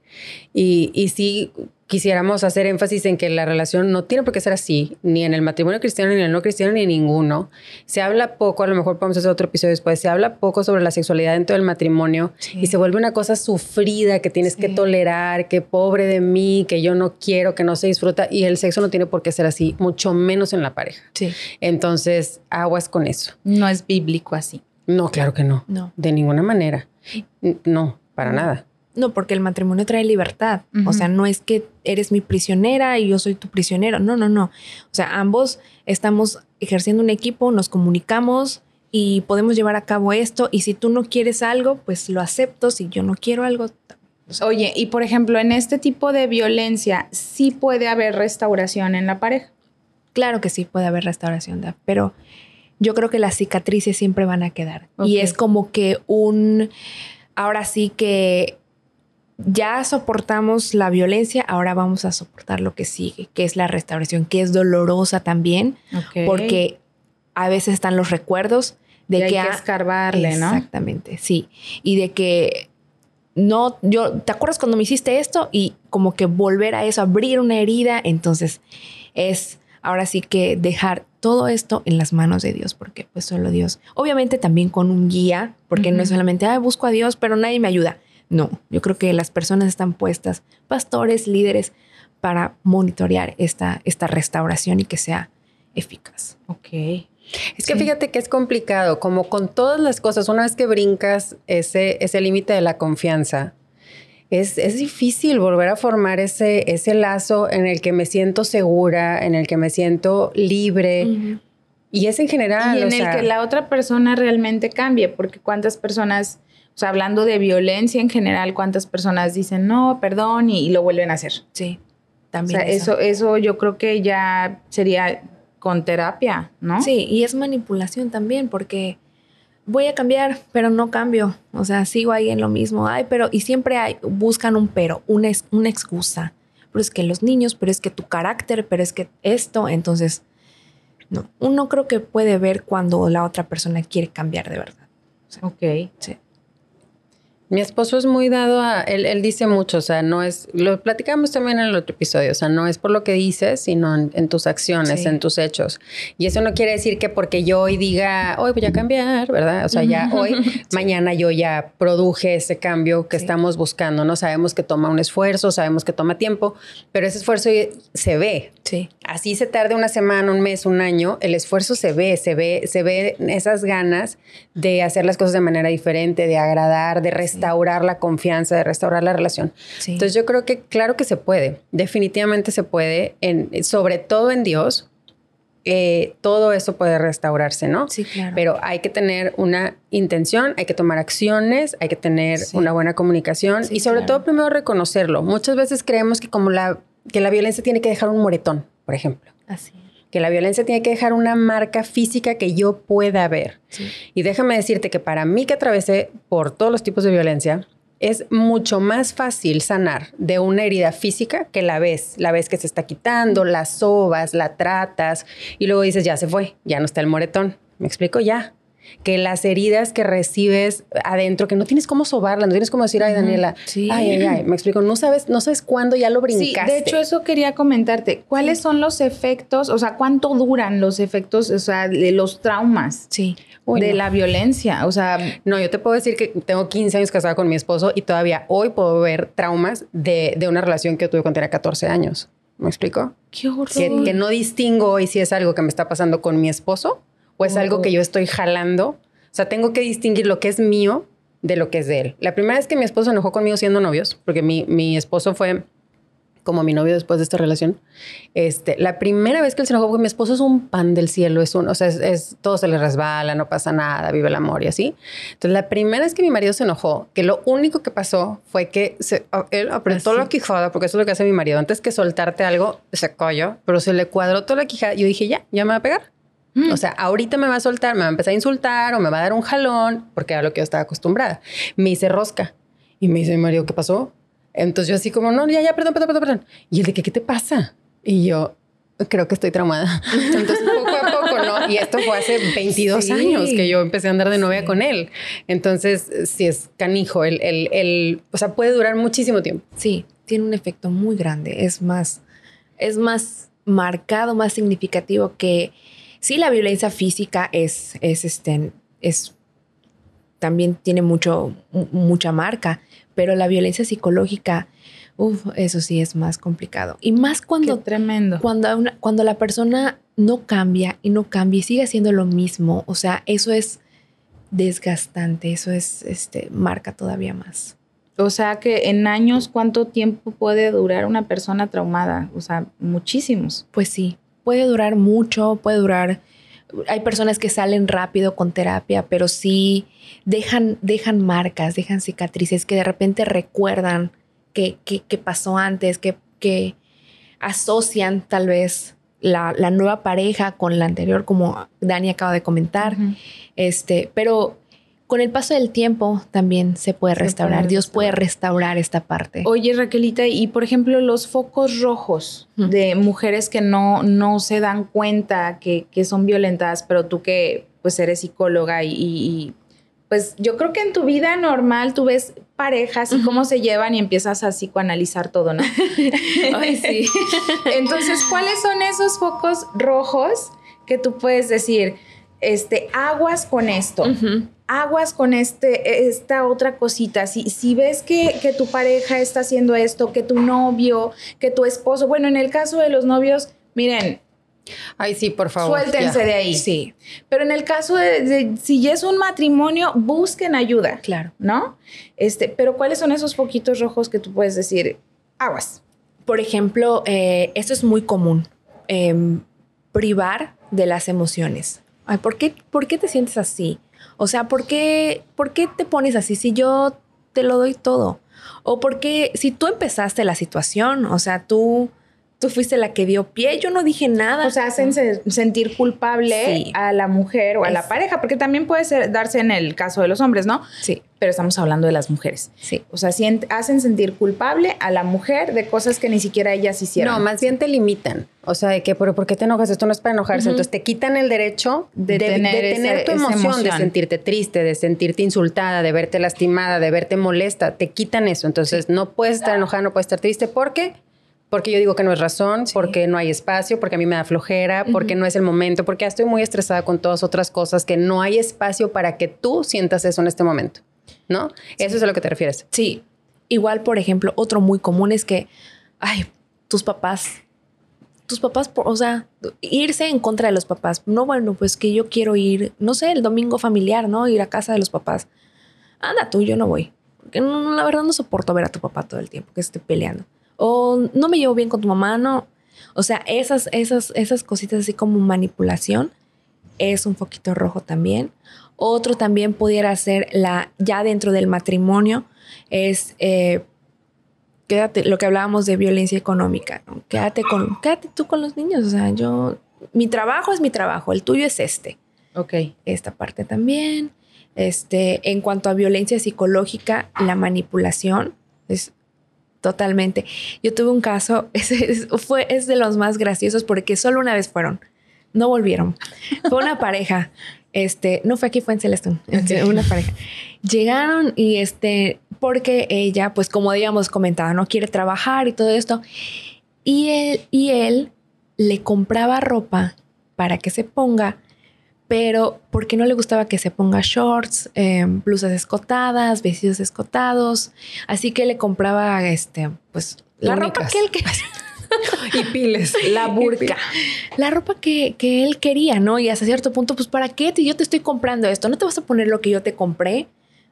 Y, y sí, quisiéramos hacer énfasis en que la relación no tiene por qué ser así, ni en el matrimonio cristiano, ni en el no cristiano, ni en ninguno. Se habla poco, a lo mejor podemos hacer otro episodio después, se habla poco sobre la sexualidad dentro del matrimonio y se vuelve una cosa sufrida que tienes que tolerar, que pobre de mí, que yo no quiero, que no se disfruta y el sexo no tiene por qué ser así, mucho menos en la pareja. Sí. Entonces, aguas con eso. No es bíblico así. No, claro que no. No. De ninguna manera. No, para nada. No, porque el matrimonio trae libertad. O sea, no es que eres mi prisionera y yo soy tu prisionero. No, no, no. O sea, ambos estamos ejerciendo un equipo, nos comunicamos y podemos llevar a cabo esto. Y si tú no quieres algo, pues lo acepto. Si yo no quiero algo. Oye, y por ejemplo, en este tipo de violencia, sí puede haber restauración en la pareja. Claro que sí puede haber restauración, pero yo creo que las cicatrices siempre van a quedar. Y es como que un ahora sí que ya soportamos la violencia, ahora vamos a soportar lo que sigue, que es la restauración, que es dolorosa también, porque a veces están los recuerdos de que hay que escarbarle, ¿no? Exactamente, sí. Y de que no, yo, ¿te acuerdas cuando me hiciste esto? Y como que volver a eso, abrir una herida, entonces es ahora sí que dejar todo esto en las manos de Dios, porque pues solo Dios, obviamente también con un guía, porque no es solamente, ah, busco a Dios, pero nadie me ayuda. No, yo creo que las personas están puestas, pastores, líderes, para monitorear esta, esta restauración y que sea eficaz. Ok. Es que fíjate que es complicado, como con todas las cosas, una vez que brincas ese, ese límite de la confianza, es, es, difícil volver a formar ese, ese lazo en el que me siento segura, en el que me siento libre. Y es en general. Y en el que la otra persona realmente cambie, porque cuántas personas, o sea, hablando de violencia en general, cuántas personas dicen no, perdón, y, lo vuelven a hacer. Sí, también. O sea, eso, eso yo creo que ya sería con terapia, ¿no? Sí, y es manipulación también, porque voy a cambiar, pero no cambio. O sea, sigo ahí en lo mismo. Ay, pero, y siempre hay, buscan un pero, una, una excusa. Pero es que los niños, pero es que tu carácter, pero es que esto. Entonces, no, uno creo que puede ver cuando la otra persona quiere cambiar de verdad. ok. Sí. Mi esposo es muy dado a, él, él, dice mucho, o sea, no es, lo platicamos también en el otro episodio, o sea, no es por lo que dices, sino en, tus acciones, en tus hechos. Y eso no quiere decir que porque yo hoy diga, hoy voy a cambiar, ¿verdad? O sea, ya hoy, (laughs) mañana yo ya produje ese cambio que estamos buscando, ¿no? Sabemos que toma un esfuerzo, sabemos que toma tiempo, pero ese esfuerzo se ve. Sí. Así se tarde una semana, un mes, un año, el esfuerzo se ve, se ve, se ve esas ganas de hacer las cosas de manera diferente, de agradar, de restaurar restaurar la confianza, de restaurar la relación. Entonces yo creo que claro que se puede, definitivamente se puede, en, sobre todo en Dios, eh, todo eso puede restaurarse, ¿no? Sí, claro. Pero hay que tener una intención, hay que tomar acciones, hay que tener una buena comunicación y sobre todo primero reconocerlo. Muchas veces creemos que como la, que la violencia tiene que dejar un moretón, por ejemplo. Así que la violencia tiene que dejar una marca física que yo pueda ver. Y déjame decirte que para mí que atravesé por todos los tipos de violencia, es mucho más fácil sanar de una herida física que la ves, la ves que se está quitando, la sobas, la tratas y luego dices, ya se fue, ya no está el moretón. ¿Me explico? Ya, que las heridas que recibes adentro, que no tienes cómo sobarlas, no tienes cómo decir, ay, Daniela, sí. ay, ay, ay, me explico, no sabes, no sabes cuándo ya lo brincaste. Sí, de hecho, eso quería comentarte. ¿Cuáles son los efectos, o sea, cuánto duran los efectos, o sea, de los traumas? Sí. de la violencia, o sea... No, yo te puedo decir que tengo 15 años casada con mi esposo y todavía hoy puedo ver traumas de, de una relación que tuve cuando tenía 14 años. ¿Me explico? Qué horror. Que, que no distingo hoy si es algo que me está pasando con mi esposo o es algo que yo estoy jalando. O sea, tengo que distinguir lo que es mío de lo que es de él. La primera vez que mi esposo enojó conmigo siendo novios, porque mi, mi esposo fue como mi novio después de esta relación, este, la primera vez que él se enojó con mi esposo es un pan del cielo, es un, o sea, es, todo se le resbala, no pasa nada, vive el amor y así. Entonces, la primera vez que mi marido se enojó, que lo único que pasó fue que se, él apretó la quijada, porque eso es lo que hace mi marido, antes que soltarte algo, se coño, pero se le cuadró toda la quijada. Yo dije, ya, ya me va a pegar. O sea, ahorita me va a soltar, me va a empezar a insultar o me va a dar un jalón, porque era lo que yo estaba acostumbrada. Me hice rosca. Y me dice, Mario, ¿qué pasó? Entonces yo así como, no, ya, ya, perdón, perdón, perdón, perdón. Y él de que, ¿qué te pasa? Y yo, creo que estoy traumada. (laughs) Entonces, poco a poco, ¿no? Y esto fue hace 22 años que yo empecé a andar de novia con él. Entonces, si es canijo, el, el, el, o sea, puede durar muchísimo tiempo. Sí, tiene un efecto muy grande. Es más, es más marcado, más significativo que Sí, la violencia física es, es, este, es, también tiene mucho, mucha marca, pero la violencia psicológica, uf, eso sí es más complicado. Y más cuando, tremendo. Cuando, cuando la persona no cambia y no cambia y sigue haciendo lo mismo, o sea, eso es desgastante, eso es, este, marca todavía más. O sea que en años, ¿cuánto tiempo puede durar una persona traumada? O sea, muchísimos. Pues sí, puede durar mucho, puede durar... Hay personas que salen rápido con terapia, pero sí dejan, dejan marcas, dejan cicatrices que de repente recuerdan qué que, pasó antes, que, que asocian tal vez la, la, nueva pareja con la anterior, como Dani acaba de comentar. este, pero con el paso del tiempo también se puede restaurar. Dios puede restaurar esta parte. Oye, Raquelita, y por ejemplo, los focos rojos de mujeres que no, no se dan cuenta que, son violentadas, pero tú que pues eres psicóloga y, pues yo creo que en tu vida normal tú ves parejas y cómo se llevan y empiezas a psicoanalizar todo, ¿no? (laughs) Ay, sí. (laughs) Entonces, ¿cuáles son esos focos rojos que tú puedes decir, este, aguas con esto? Aguas con este, esta otra cosita. Si, si ves que, que, tu pareja está haciendo esto, que tu novio, que tu esposo, bueno, en el caso de los novios, miren. Ay, sí, por favor. Suéltense de ahí. Sí. Pero en el caso de, si ya es un matrimonio, busquen ayuda. Claro. ¿No? Este, pero ¿cuáles son esos poquitos rojos que tú puedes decir? Aguas. Por ejemplo, eh, esto es muy común. Em, privar de las emociones. Ay, ¿por qué, ¿por qué te sientes así? O sea, ¿por qué, ¿por qué te pones así si yo te lo doy todo? O porque si tú empezaste la situación, o sea, tú tú fuiste la que dio pie, yo no dije nada. O sea, hacen sentir culpable a la mujer o a la pareja, porque también puede ser, darse en el caso de los hombres, ¿no? Sí. Pero estamos hablando de las mujeres. Sí. O sea, hacen sentir culpable a la mujer de cosas que ni siquiera ellas hicieron. No, más bien te limitan. O sea, de que, ¿pero por qué te enojas? Esto no es para enojarse. Entonces te quitan el derecho de, tener, tu emoción, de sentirte triste, de sentirte insultada, de verte lastimada, de verte molesta. Te quitan eso. Entonces no puedes estar enojada, no puedes estar triste porque porque yo digo que no es razón, porque no hay espacio, porque a mí me da flojera, porque no es el momento, porque estoy muy estresada con todas otras cosas, que no hay espacio para que tú sientas eso en este momento, ¿no? Eso es a lo que te refieres. Sí. Igual, por ejemplo, otro muy común es que, ay, tus papás, tus papás, o sea, irse en contra de los papás. No, bueno, pues que yo quiero ir, no sé, el domingo familiar, ¿no? Ir a casa de los papás. Anda tú, yo no voy. Porque la verdad no soporto ver a tu papá todo el tiempo que esté peleando o no me llevo bien con tu mamá, no. O sea, esas, esas, esas cositas así como manipulación es un poquito rojo también. Otro también pudiera ser la, ya dentro del matrimonio, es eh, quédate, lo que hablábamos de violencia económica, quédate con, quédate tú con los niños. O sea, yo, mi trabajo es mi trabajo, el tuyo es este. Ok. Esta parte también. Este, en cuanto a violencia psicológica, la manipulación es Totalmente. Yo tuve un caso, (laughs) es, fue, es de los más graciosos porque solo una vez fueron, no volvieron. Fue una (laughs) pareja, este, no fue aquí, fue en Celestún, este, una pareja. Llegaron y este, porque ella, pues como habíamos comentado, no quiere trabajar y todo esto. Y él, y él le compraba ropa para que se ponga pero porque no le gustaba que se ponga shorts, em, blusas escotadas, vestidos escotados, así que le compraba este, pues la ropa que él quería. (laughs) y piles, la (laughs) burka, la ropa que, que, él quería, ¿no? Y hasta cierto punto, pues ¿para qué? Yo te estoy comprando esto, ¿no te vas a poner lo que yo te compré?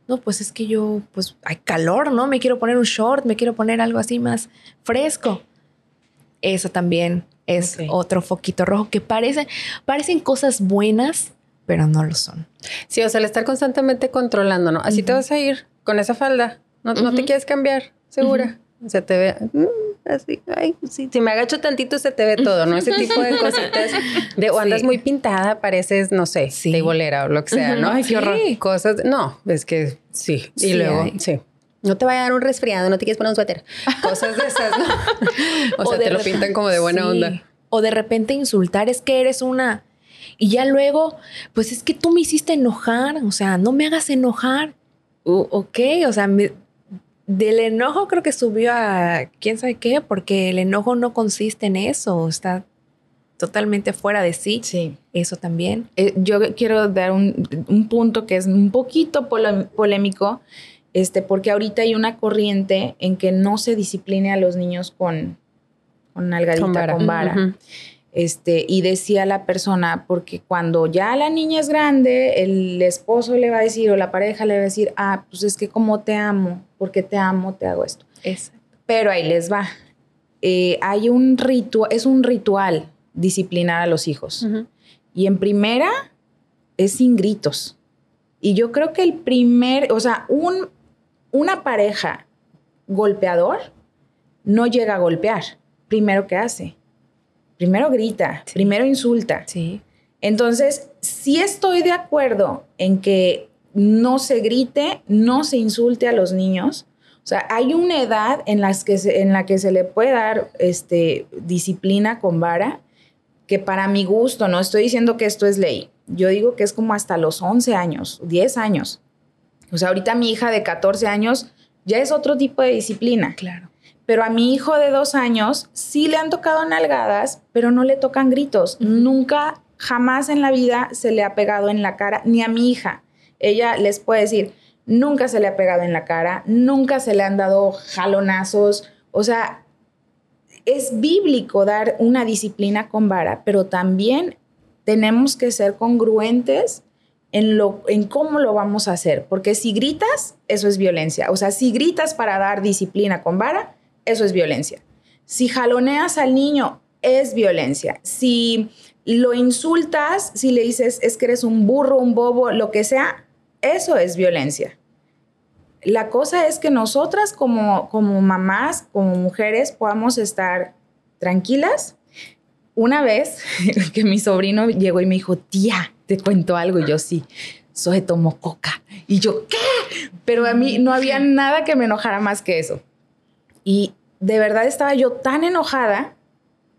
No, pues es que yo, pues hay calor, ¿no? Me quiero poner un short, me quiero poner algo así más fresco. Eso también es otro foquito rojo que parece, parecen cosas buenas, pero no lo son. Sí, o sea, el estar constantemente controlando, ¿no? Así te vas a ir con esa falda. No, te quieres cambiar, segura. Se te ve mm, así, ay, sí. Si me agacho tantito se te ve todo, ¿no? Ese tipo de cositas. De, o andas muy pintada, pareces, no sé, de bolera o lo que sea, ¿no? Ay, qué horror. Cosas, no, es que sí. Y luego, sí. No te vaya a dar un resfriado, no te quieres poner un suéter. Cosas de esas, ¿no? (laughs) O, sea, te lo pintan como de buena onda. O de repente insultar, es que eres una... Y ya luego, pues es que tú me hiciste enojar, o sea, no me hagas enojar. ok, o sea, del enojo creo que subió a quién sabe qué, porque el enojo no consiste en eso, está totalmente fuera de sí. Sí. Eso también. Eh, yo quiero dar un, un, punto que es un poquito polémico este, porque ahorita hay una corriente en que no se discipline a los niños con, con nalgadita, con vara. Este, y decía la persona, porque cuando ya la niña es grande, el esposo le va a decir o la pareja le va a decir, ah, pues es que como te amo, porque te amo, te hago esto. Pero ahí les va. Eh, hay un ritual, es un ritual disciplinar a los hijos. Y en primera es sin gritos. Y yo creo que el primer, o sea, un, una pareja golpeador no llega a golpear. Primero, ¿qué hace? Primero grita, primero insulta. Sí. Entonces, sí estoy de acuerdo en que no se grite, no se insulte a los niños. O sea, hay una edad en, las que en la que se le puede dar este, disciplina con vara, que para mi gusto, no estoy diciendo que esto es ley, yo digo que es como hasta los 11 años, 10 años. O sea, ahorita mi hija de 14 años ya es otro tipo de disciplina. Claro. Pero a mi hijo de dos años sí le han tocado nalgadas, pero no le tocan gritos. Nunca, jamás en la vida se le ha pegado en la cara, ni a mi hija. Ella les puede decir, nunca se le ha pegado en la cara, nunca se le han dado jalonazos. O sea, es bíblico dar una disciplina con vara, pero también tenemos que ser congruentes en, lo, en cómo lo vamos a hacer, porque si gritas, eso es violencia. O sea, si gritas para dar disciplina con vara, eso es violencia. Si jaloneas al niño, es violencia. Si lo insultas, si le dices es que eres un burro, un bobo, lo que sea, eso es violencia. La cosa es que nosotras como, como mamás, como mujeres, podamos estar tranquilas. Una vez (laughs) que mi sobrino llegó y me dijo, tía, te cuento algo, y yo sí, soy tomó coca. Y yo, ¿qué? Pero a mí no había nada que me enojara más que eso. Y de verdad estaba yo tan enojada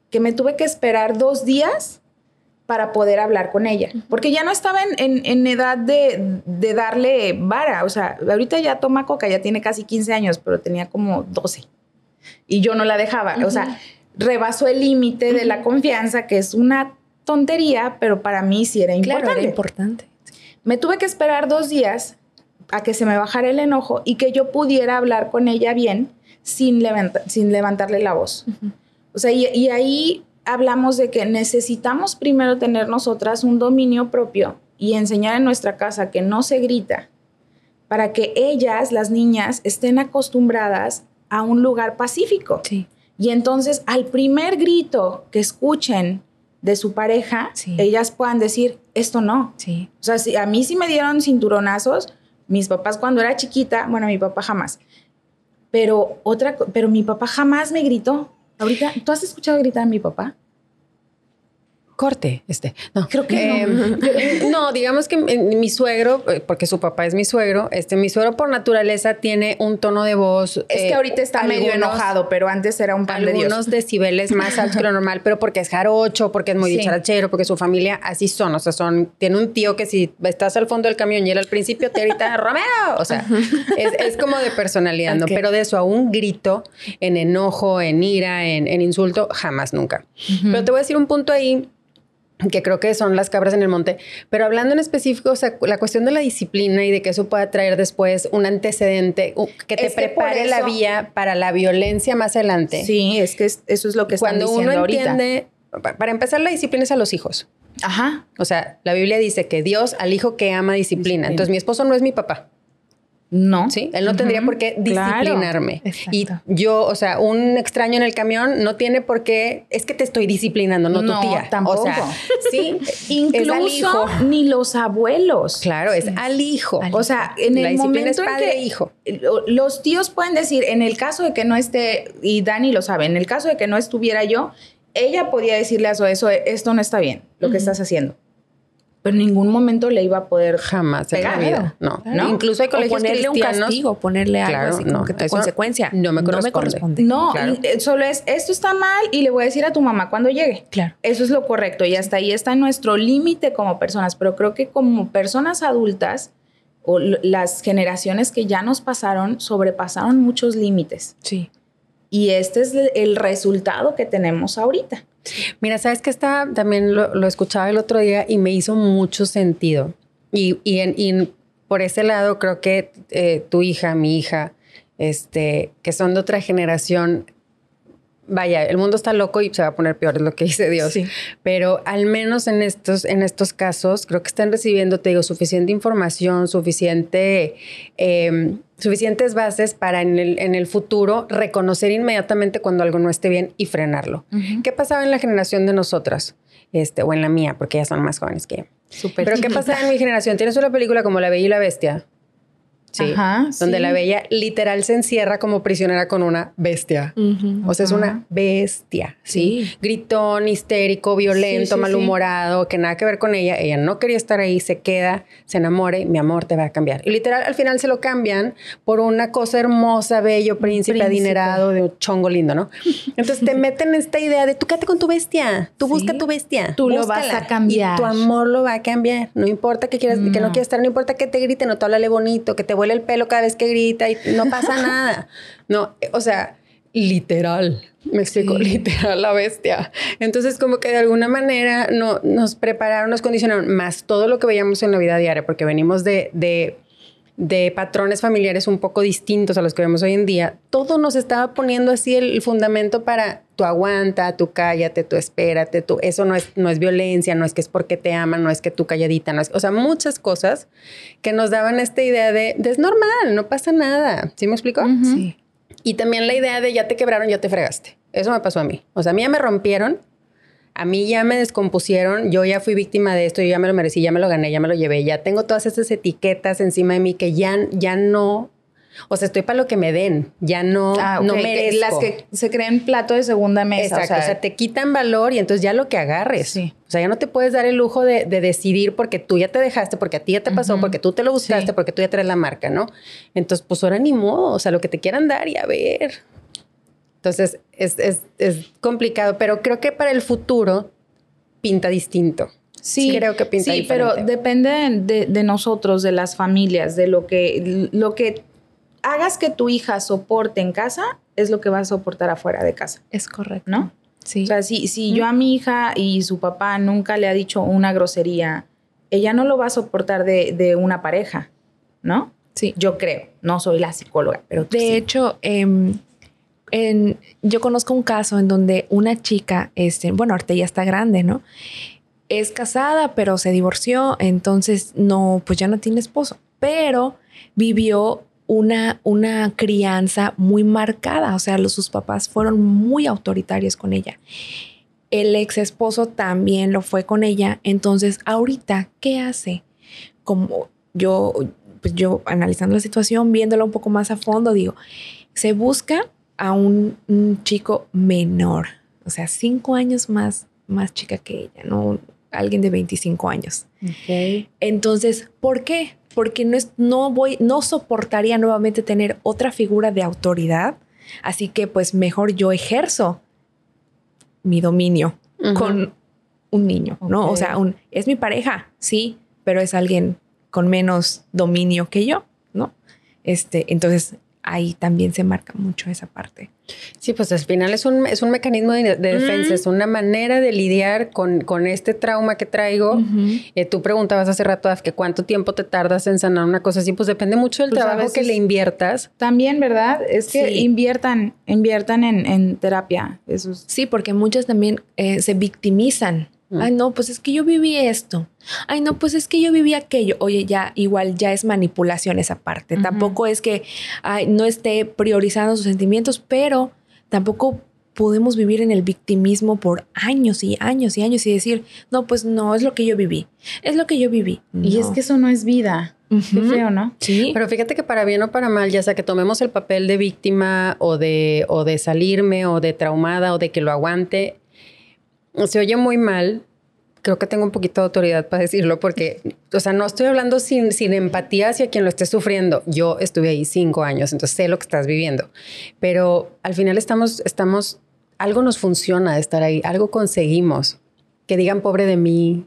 que me tuve que esperar dos días para poder hablar con ella, porque ya no estaba en, edad de, darle vara, o sea, ahorita ya toma coca, ya tiene casi 15 años, pero tenía como 12 y yo no la dejaba, o sea, rebasó el límite de la confianza, que es una tontería, pero para mí sí era importante. era importante. Me tuve que esperar dos días a que se me bajara el enojo y que yo pudiera hablar con ella bien sin, sin levantarle la voz. O sea, y, ahí hablamos de que necesitamos primero tener nosotras un dominio propio y enseñar en nuestra casa que no se grita para que ellas, las niñas, estén acostumbradas a un lugar pacífico. Sí. Y entonces al primer grito que escuchen de su pareja, ellas puedan decir, esto no. Sí. O sea, si a mí sí me dieron cinturonazos, mis papás cuando era chiquita, bueno, mi papá jamás, pero otra, pero mi papá jamás me gritó. Ahorita, ¿tú has escuchado gritar a mi papá? Corte, este. No, creo que no. (laughs) no. digamos que mi suegro, eh, porque su papá es mi suegro, este, mi suegro por naturaleza tiene un tono de voz. Es que eh, ahorita está medio enojado, pero antes era un pan de Dios. Algunos decibeles más altos que lo normal, pero porque es jarocho, porque es muy dicharachero, porque su familia así son. O sea, son, tiene un tío que si estás al fondo del camión y él al principio te grita, (laughs) Romero. O sea, es, como de personalidad, ¿no? Pero de eso a un grito, en enojo, en ira, en, insulto, jamás, nunca. Pero te voy a decir un punto ahí que creo que son las cabras en el monte, pero hablando en específico, o sea, la cuestión de la disciplina y de que eso pueda traer después un antecedente que te prepare la vía para la violencia más adelante. Sí, es que eso es lo que están Cuando uno entiende, para empezar, la disciplina es a los hijos. Ajá. O sea, la Biblia dice que Dios al hijo que ama disciplina. Entonces, mi esposo no es mi papá. No. Sí, él no tendría por qué disciplinarme. y yo, o sea, un extraño en el camión no tiene por qué, es que te estoy disciplinando, no, tu tía. Tampoco. O sea, sí, (laughs) incluso ni los abuelos. Claro, es al hijo. O sea, en el momento es padre en que hijo. los tíos pueden decir, en el caso de que no esté, y Dani lo sabe, en el caso de que no estuviera yo, ella podía decirle a su eso, esto no está bien, lo que estás haciendo pero en ningún momento le iba a poder jamás en la vida. No. Incluso hay colegios ponerle un castigo, ponerle algo así como que consecuencia. No me corresponde. No, eh, solo es esto está mal y le voy a decir a tu mamá cuando llegue. Claro. Eso es lo correcto y hasta ahí está nuestro límite como personas, pero creo que como personas adultas o las generaciones que ya nos pasaron sobrepasaron muchos límites. Sí. Y este es el resultado que tenemos ahorita. Mira, sabes que está, también lo, escuchaba el otro día y me hizo mucho sentido. Y, y, por ese lado creo que eh, tu hija, mi hija, este, que son de otra generación, vaya, el mundo está loco y se va a poner peor, es lo que dice Dios. Pero al menos en estos, en estos casos, creo que están recibiendo, te digo, suficiente información, suficiente, em, suficientes bases para en el, en el, futuro reconocer inmediatamente cuando algo no esté bien y frenarlo. ¿Qué pasaba en la generación de nosotras? Este, o en la mía, porque ya son más jóvenes que yo. Pero ¿qué pasaba en mi generación? Tienes una película como La Bella y la Bestia Sí. donde la bella literal se encierra como prisionera con una bestia. O sea, es una bestia. ¿sí? Gritón, histérico, violento, malhumorado, que nada que ver con ella. Ella no quería estar ahí, se queda, se enamora y mi amor te va a cambiar. Y literal, al final se lo cambian por una cosa hermosa, bello, príncipe, adinerado, de un chongo lindo, ¿no? Entonces te (laughs) meten esta idea de tú quédate con tu bestia, tú busca tu bestia. Tú lo vas a cambiar. Y tu amor lo va a cambiar. No importa que quieras, que no quieras estar, no importa que te grite, no te háblale bonito, que te huele el pelo cada vez que grita y no pasa (laughs) nada. No, o sea, literal. Me explico, literal la bestia. Entonces, como que de alguna manera no, nos prepararon, nos condicionaron más todo lo que veíamos en la vida diaria, porque venimos de, de de patrones familiares un poco distintos a los que vemos hoy en día, todo nos estaba poniendo así el, fundamento para tu aguanta, tu cállate, tu espérate, tu, eso no es, no es violencia, no es que es porque te aman, no es que tú calladita, no es, o sea, muchas cosas que nos daban esta idea de, es normal, no pasa nada. ¿Sí me explico? Sí. Y también la idea de ya te quebraron, ya te fregaste. Eso me pasó a mí. O sea, a mí ya me rompieron a mí ya me descompusieron, yo ya fui víctima de esto, yo ya me lo merecí, ya me lo gané, ya me lo llevé, ya tengo todas esas etiquetas encima de mí que ya, ya no, o sea, estoy para lo que me den, ya no, ah, no merezco. Las que se creen plato de segunda mesa. Exacto, o sea, te quitan valor y entonces ya lo que agarres. Sí. O sea, ya no te puedes dar el lujo de, decidir porque tú ya te dejaste, porque a ti ya te pasó, porque tú te lo buscaste, porque tú ya traes la marca, ¿no? Entonces, pues ahora ni modo, o sea, lo que te quieran dar y a ver. Entonces, es, es, complicado, pero creo que para el futuro pinta distinto. Sí, creo que pinta sí, pero depende de, de, nosotros, de las familias, de lo que, lo que hagas que tu hija soporte en casa es lo que va a soportar afuera de casa. Es correcto. ¿No? Sí. O sea, si, si yo a mi hija y su papá nunca le ha dicho una grosería, ella no lo va a soportar de, de una pareja, ¿no? Sí. Yo creo. No soy la psicóloga, pero. De hecho, eh, yo conozco un caso en donde una chica, este, bueno, ahorita ya está grande, ¿no? Es casada, pero se divorció, entonces no, pues ya no tiene esposo, pero vivió una, una crianza muy marcada, o sea, los, sus papás fueron muy autoritarios con ella. El ex esposo también lo fue con ella, entonces ahorita, ¿qué hace? Como yo, pues yo analizando la situación, viéndola un poco más a fondo, digo, se busca a un, chico menor, o sea, cinco años más, más chica que ella, ¿no? Alguien de 25 años. Entonces, ¿por qué? Porque no, es, no, voy, no soportaría nuevamente tener otra figura de autoridad, así que pues mejor yo ejerzo mi dominio con un niño, ¿no? O sea, un, es mi pareja, sí, pero es alguien con menos dominio que yo, ¿no? Este, entonces ahí también se marca mucho esa parte. Sí, pues al final es un, es un mecanismo de, defensa, es una manera de lidiar con, con este trauma que traigo. Eh, tú preguntabas hace rato, que cuánto tiempo te tardas en sanar una cosa así, pues depende mucho del pues trabajo que le inviertas. También, ¿verdad? Es que inviertan, inviertan en, terapia. Eso Sí, porque muchas también eh, se victimizan Ay, no, pues es que yo viví esto. Ay, no, pues es que yo viví aquello. Oye, ya igual ya es manipulación esa parte. Tampoco es que no esté priorizando sus sentimientos, pero tampoco podemos vivir en el victimismo por años y años y años y decir, no, pues no, es lo que yo viví. Es lo que yo viví. Y es que eso no es vida. Qué feo, ¿no? Sí. Pero fíjate que para bien o para mal, ya sea que tomemos el papel de víctima o de, o de salirme o de traumada o de que lo aguante, se oye muy mal. Creo que tengo un poquito de autoridad para decirlo porque, o sea, no estoy hablando sin, sin empatía hacia quien lo esté sufriendo. Yo estuve ahí cinco años, entonces sé lo que estás viviendo. Pero al final estamos, estamos, algo nos funciona de estar ahí, algo conseguimos. Que digan pobre de mí,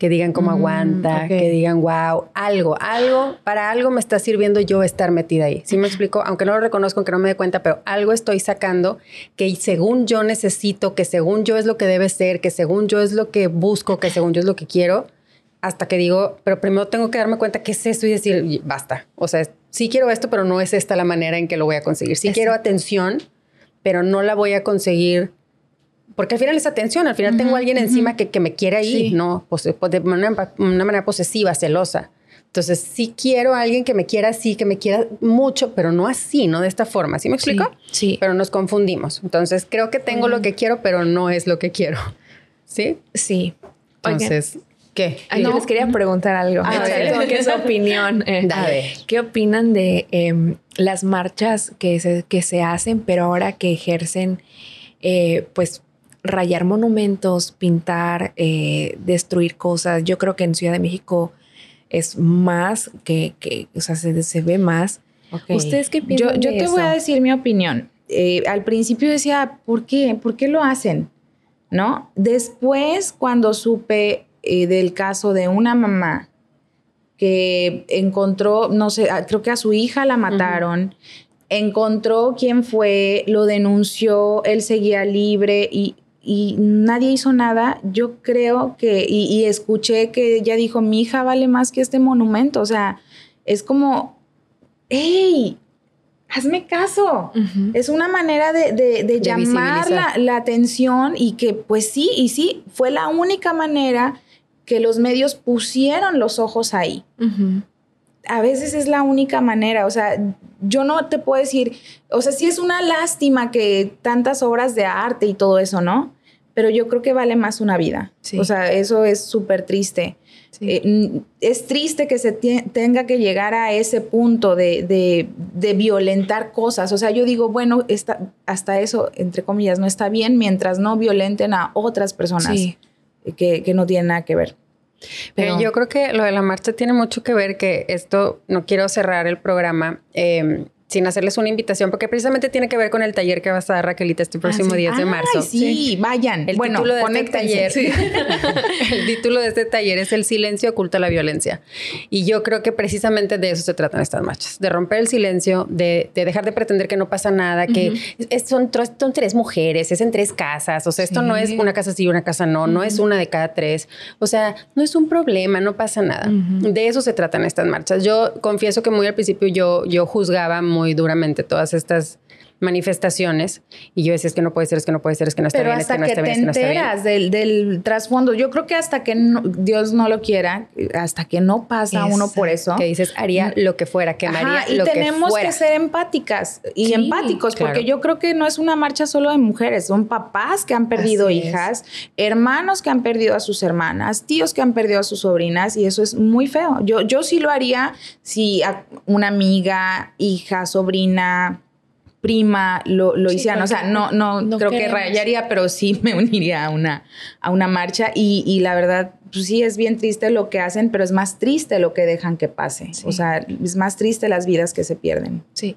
que digan cómo mm, aguanta, que digan wow, algo, algo, para algo me está sirviendo yo estar metida ahí. ¿Sí me explico? Aunque no lo reconozco, aunque no me dé cuenta, pero algo estoy sacando que según yo necesito, que según yo es lo que debe ser, que según yo es lo que busco, que según yo es lo que quiero, hasta que digo, pero primero tengo que darme cuenta qué es esto y decir, basta. O sea, sí quiero esto, pero no es esta la manera en que lo voy a conseguir. Sí quiero atención, pero no la voy a conseguir porque al final es atención, al final tengo a alguien encima que, que, me quiere ahí, ¿no? Pues, pues, de una, manera posesiva, celosa. Entonces, sí quiero a alguien que me quiera así, que me quiera mucho, pero no así, no de esta forma. ¿Sí me explico? Sí. Pero nos confundimos. Entonces, creo que tengo lo que quiero, pero no es lo que quiero. ¿Sí? Sí. Entonces, ¿Qué? no, les quería preguntar algo. A ver. ¿Qué es su opinión? (laughs) Eh, Dale. ¿Qué opinan de em, las marchas que se, que se hacen, pero ahora que ejercen, eh, pues, rayar monumentos, pintar, eh, destruir cosas? Yo creo que en Ciudad de México es más que, que o sea, se, se ve más. ¿Ustedes qué Yo, piensan yo de te eso? voy a decir mi opinión. Eh, al principio decía, ¿por qué? ¿Por qué lo hacen? ¿No? Después, cuando supe eh, del caso de una mamá que encontró, no sé, ah, creo que a su hija la mataron, encontró quién fue, lo denunció, él seguía libre y, y nadie hizo nada, yo creo que, y, y escuché que ella dijo, mi hija vale más que este monumento, o sea, es como, hey, hazme caso. Es una manera de, de- de llamar la, la atención y que pues sí, y sí, fue la única manera que los medios pusieron los ojos ahí. A veces es la única manera, o sea, yo no te puedo decir, o sea, sí es una lástima que tantas obras de arte y todo eso, ¿no? Pero yo creo que vale más una vida. Sí. O sea, eso es súper triste. Sí. Eh, es triste que se tenga que llegar a ese punto de, de- de violentar cosas. O sea, yo digo, bueno, está, hasta eso, entre comillas, no está bien mientras no violenten a otras personas Sí. que, que no tienen nada que ver. Pero yo creo que lo de la marcha tiene mucho que ver que esto, no quiero cerrar el programa eh, sin hacerles una invitación, porque precisamente tiene que ver con el taller que va a estar Raquelita este próximo sí. 10 de Ay, marzo. sí, vayan. El bueno, título de este taller, (laughs) el título de este taller es El silencio oculta la violencia. Y yo creo que precisamente de eso se tratan estas marchas, de romper el silencio, de, de dejar de pretender que no pasa nada, que es- son, son tres mujeres, es en tres casas, o sea, esto Sí. no es una casa sí y una casa no, no es una de cada tres, o sea, no es un problema, no pasa nada. Ujú. De eso se tratan estas marchas. Yo confieso que muy al principio yo, yo juzgaba muy duramente todas estas manifestaciones y yo decía es que no puede ser, es que no puede ser, es que no está Pero bien, es que no que está te bien, es que no está bien. enteras del, del trasfondo, yo creo que hasta que no- Dios no lo quiera, hasta que no pasa uno por eso. Que dices, haría lo que fuera, quemaría Ajá, y lo tenemos que fuera. que ser empáticas y Sí, empáticos, claro. porque yo creo que no es una marcha solo de mujeres, son papás que han perdido Así es. hijas, hermanos que han perdido a sus hermanas, tíos que han perdido a sus sobrinas, y eso es muy feo. Yo, yo sí lo haría si a- una amiga, hija, sobrina, prima lo, lo Sí, hicieran. O sea, no, no, no creo que rayaría, pero sí (laughs) me uniría a una, a una marcha. Y, y la verdad, pues sí, es bien triste lo que hacen, pero es más triste lo que dejan que pase. Sí. O sea, es más triste las vidas que se pierden. Sí.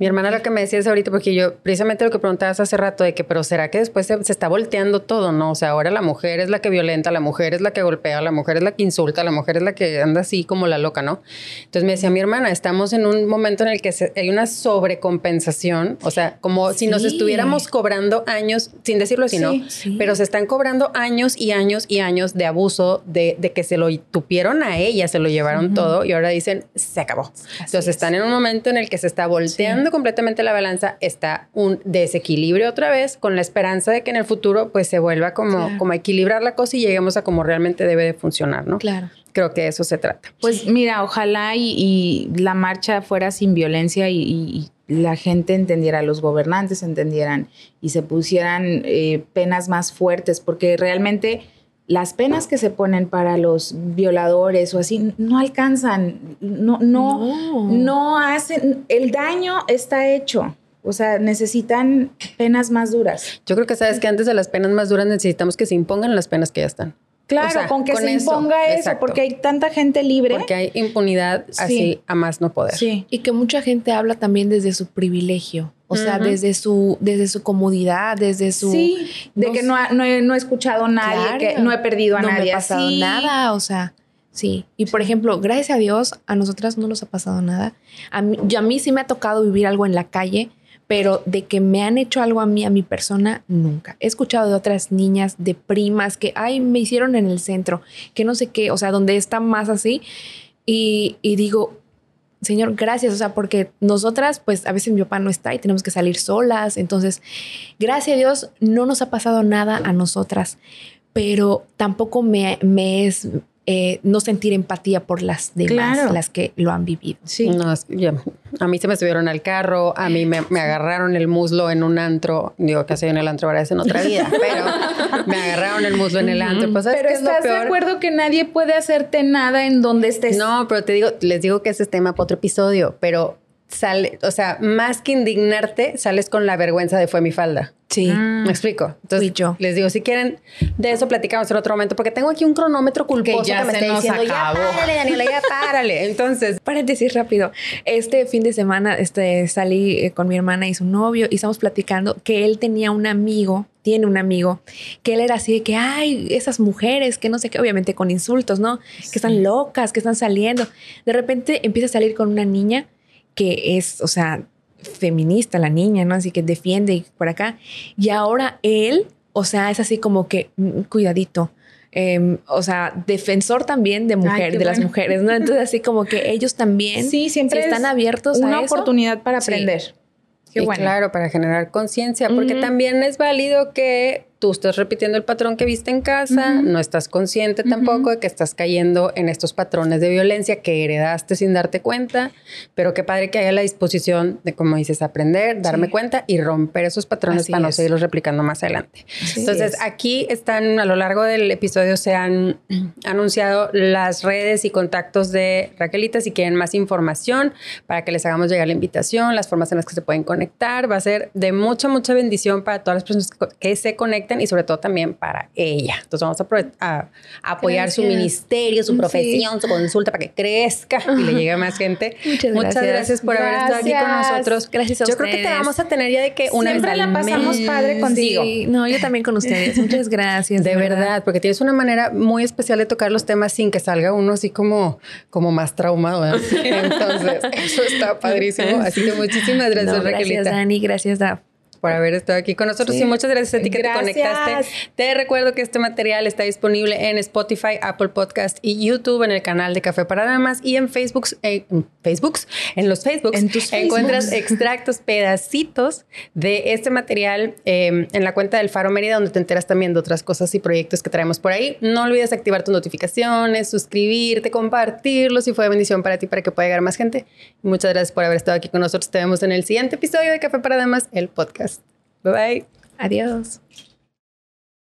Mi hermana lo que me decía es ahorita, porque yo precisamente lo que preguntabas hace rato de que, pero será que después se, se está volteando todo, ¿no? O sea, ahora la mujer es la que violenta, la mujer es la que golpea, la mujer es la que insulta, la mujer es la que anda así como la loca, ¿no? Entonces me decía mi hermana, estamos en un momento en el que se- hay una sobrecompensación, o sea, como si nos estuviéramos cobrando años, sin decirlo así, ¿no? Sí. Pero se están cobrando años y años y años de abuso, de, de que se lo tupieron a ella, se lo llevaron todo y ahora dicen, se acabó. Entonces es. están en un momento en el que se está volteando completamente la balanza, está un desequilibrio otra vez, con la esperanza de que en el futuro pues se vuelva como, Claro. como a equilibrar la cosa y lleguemos a como realmente debe de funcionar, ¿no? Claro. Creo que de eso se trata. Pues mira, ojalá y, y la marcha fuera sin violencia y, y- y la gente entendiera, los gobernantes entendieran y se pusieran eh, penas más fuertes, porque realmente las penas que se ponen para los violadores o así no alcanzan, no, no, No. no hacen, el daño está hecho. O sea, necesitan penas más duras. Yo creo que sabes que antes de las penas más duras necesitamos que se impongan las penas que ya están. Claro, O sea, con que con se eso, imponga eso, exacto. porque hay tanta gente libre. Porque hay impunidad Sí. así a más no poder. sí. Y que mucha gente habla también desde su privilegio, o sea, desde su desde su comodidad, desde su Sí, de no que no, ha- no he, no he escuchado a nadie, Claro. que no he perdido a no nadie me ha pasado nada, o sea, sí. Y por ejemplo, gracias a Dios, a nosotras no nos ha pasado nada. A mí, yo- a mí sí me ha tocado vivir algo en la calle, pero de que me han hecho algo a mí, a mi persona, nunca. He escuchado de otras niñas, de primas, que, ay, me hicieron en el centro, que no sé qué, o sea, donde está más así. Y, digo, Señor, gracias, o sea, porque nosotras, pues a veces mi papá no está y tenemos que salir solas, entonces, gracias a Dios, no nos ha pasado nada a nosotras, pero tampoco me, me es eh, no sentir empatía por las demás, las que lo han vivido. Sí. No, a mí se me subieron al carro, a mí me, agarraron el muslo en un antro, digo que en el antro ahora es en otra vida, (laughs) pero me agarraron el muslo en el antro. Pues, pero estás de acuerdo que nadie puede hacerte nada en donde estés. No, pero te digo, les digo que ese es tema para otro episodio, pero sale, o sea, más que indignarte, sales con la vergüenza de fue mi falda. Sí. Mm. Me explico. Entonces, yo. les digo, si quieren, de eso platicamos en otro momento, porque tengo aquí un cronómetro culposo que, ya me está diciendo, ya párale, Daniela, ya párale. (laughs) Entonces, paréntesis rápido. Este fin de semana este, salí eh, con mi hermana y su novio y estamos platicando que él tenía un amigo, tiene un amigo, que él era así de que, ay, esas mujeres, que no sé qué, obviamente con insultos, ¿no? Que están locas, que están saliendo. De repente empieza a salir con una niña que es, o sea, feminista la niña, ¿no? Así que defiende por acá. Y ahora él, o sea, es así como que, mm, cuidadito. Em, o sea, defensor también de mujer, de las mujeres, ¿no? Entonces, así como que ellos también sí, siempre están abiertos una a una oportunidad para aprender. Qué bueno. Claro, para generar conciencia, porque también es válido que tú estás repitiendo el patrón que viste en casa, no estás consciente tampoco de que estás cayendo en estos patrones de violencia que heredaste sin darte cuenta, pero qué padre que haya la disposición de, como dices, aprender, darme cuenta y romper esos patrones para no seguirlos replicando más adelante. Entonces, aquí están, a lo largo del episodio se han (clears throat) anunciado las redes y contactos de Raquelita si quieren más información para que les hagamos llegar la invitación, las formas en las que se pueden conectar. Va a ser de mucha, mucha bendición para todas las personas que se conecten y sobre todo también para ella. Entonces vamos a, apoyar su ministerio, su profesión, su consulta para que crezca y le llegue a más gente. (laughs) Muchas gracias. por haber estado aquí con nosotros. Gracias a Yo creo que te vamos a tener ya de que una Siempre vez la pasamos padre contigo. No, yo también con ustedes. Muchas gracias. De, verdad. porque tienes una manera muy especial de tocar los temas sin que salga uno así como, como más traumado. (laughs) Entonces, eso está padrísimo. Así que muchísimas gracias, no, Gracias, Dani. Gracias, Daf por haber estado aquí con nosotros y muchas gracias a ti que te conectaste. Te recuerdo que este material está disponible en Spotify, Apple Podcast y YouTube en el canal de Café para Damas y en Facebook, eh, Facebooks, en los Facebooks en tus encuentras extractos, pedacitos de este material em, en la cuenta del Faro Mérida donde te enteras también de otras cosas y proyectos que traemos por ahí. No olvides activar tus notificaciones, suscribirte, compartirlo si fue de bendición para ti para que pueda llegar más gente. Muchas gracias por haber estado aquí con nosotros. Te vemos en el siguiente episodio de Café para Damas, el podcast. Bye bye. Adiós.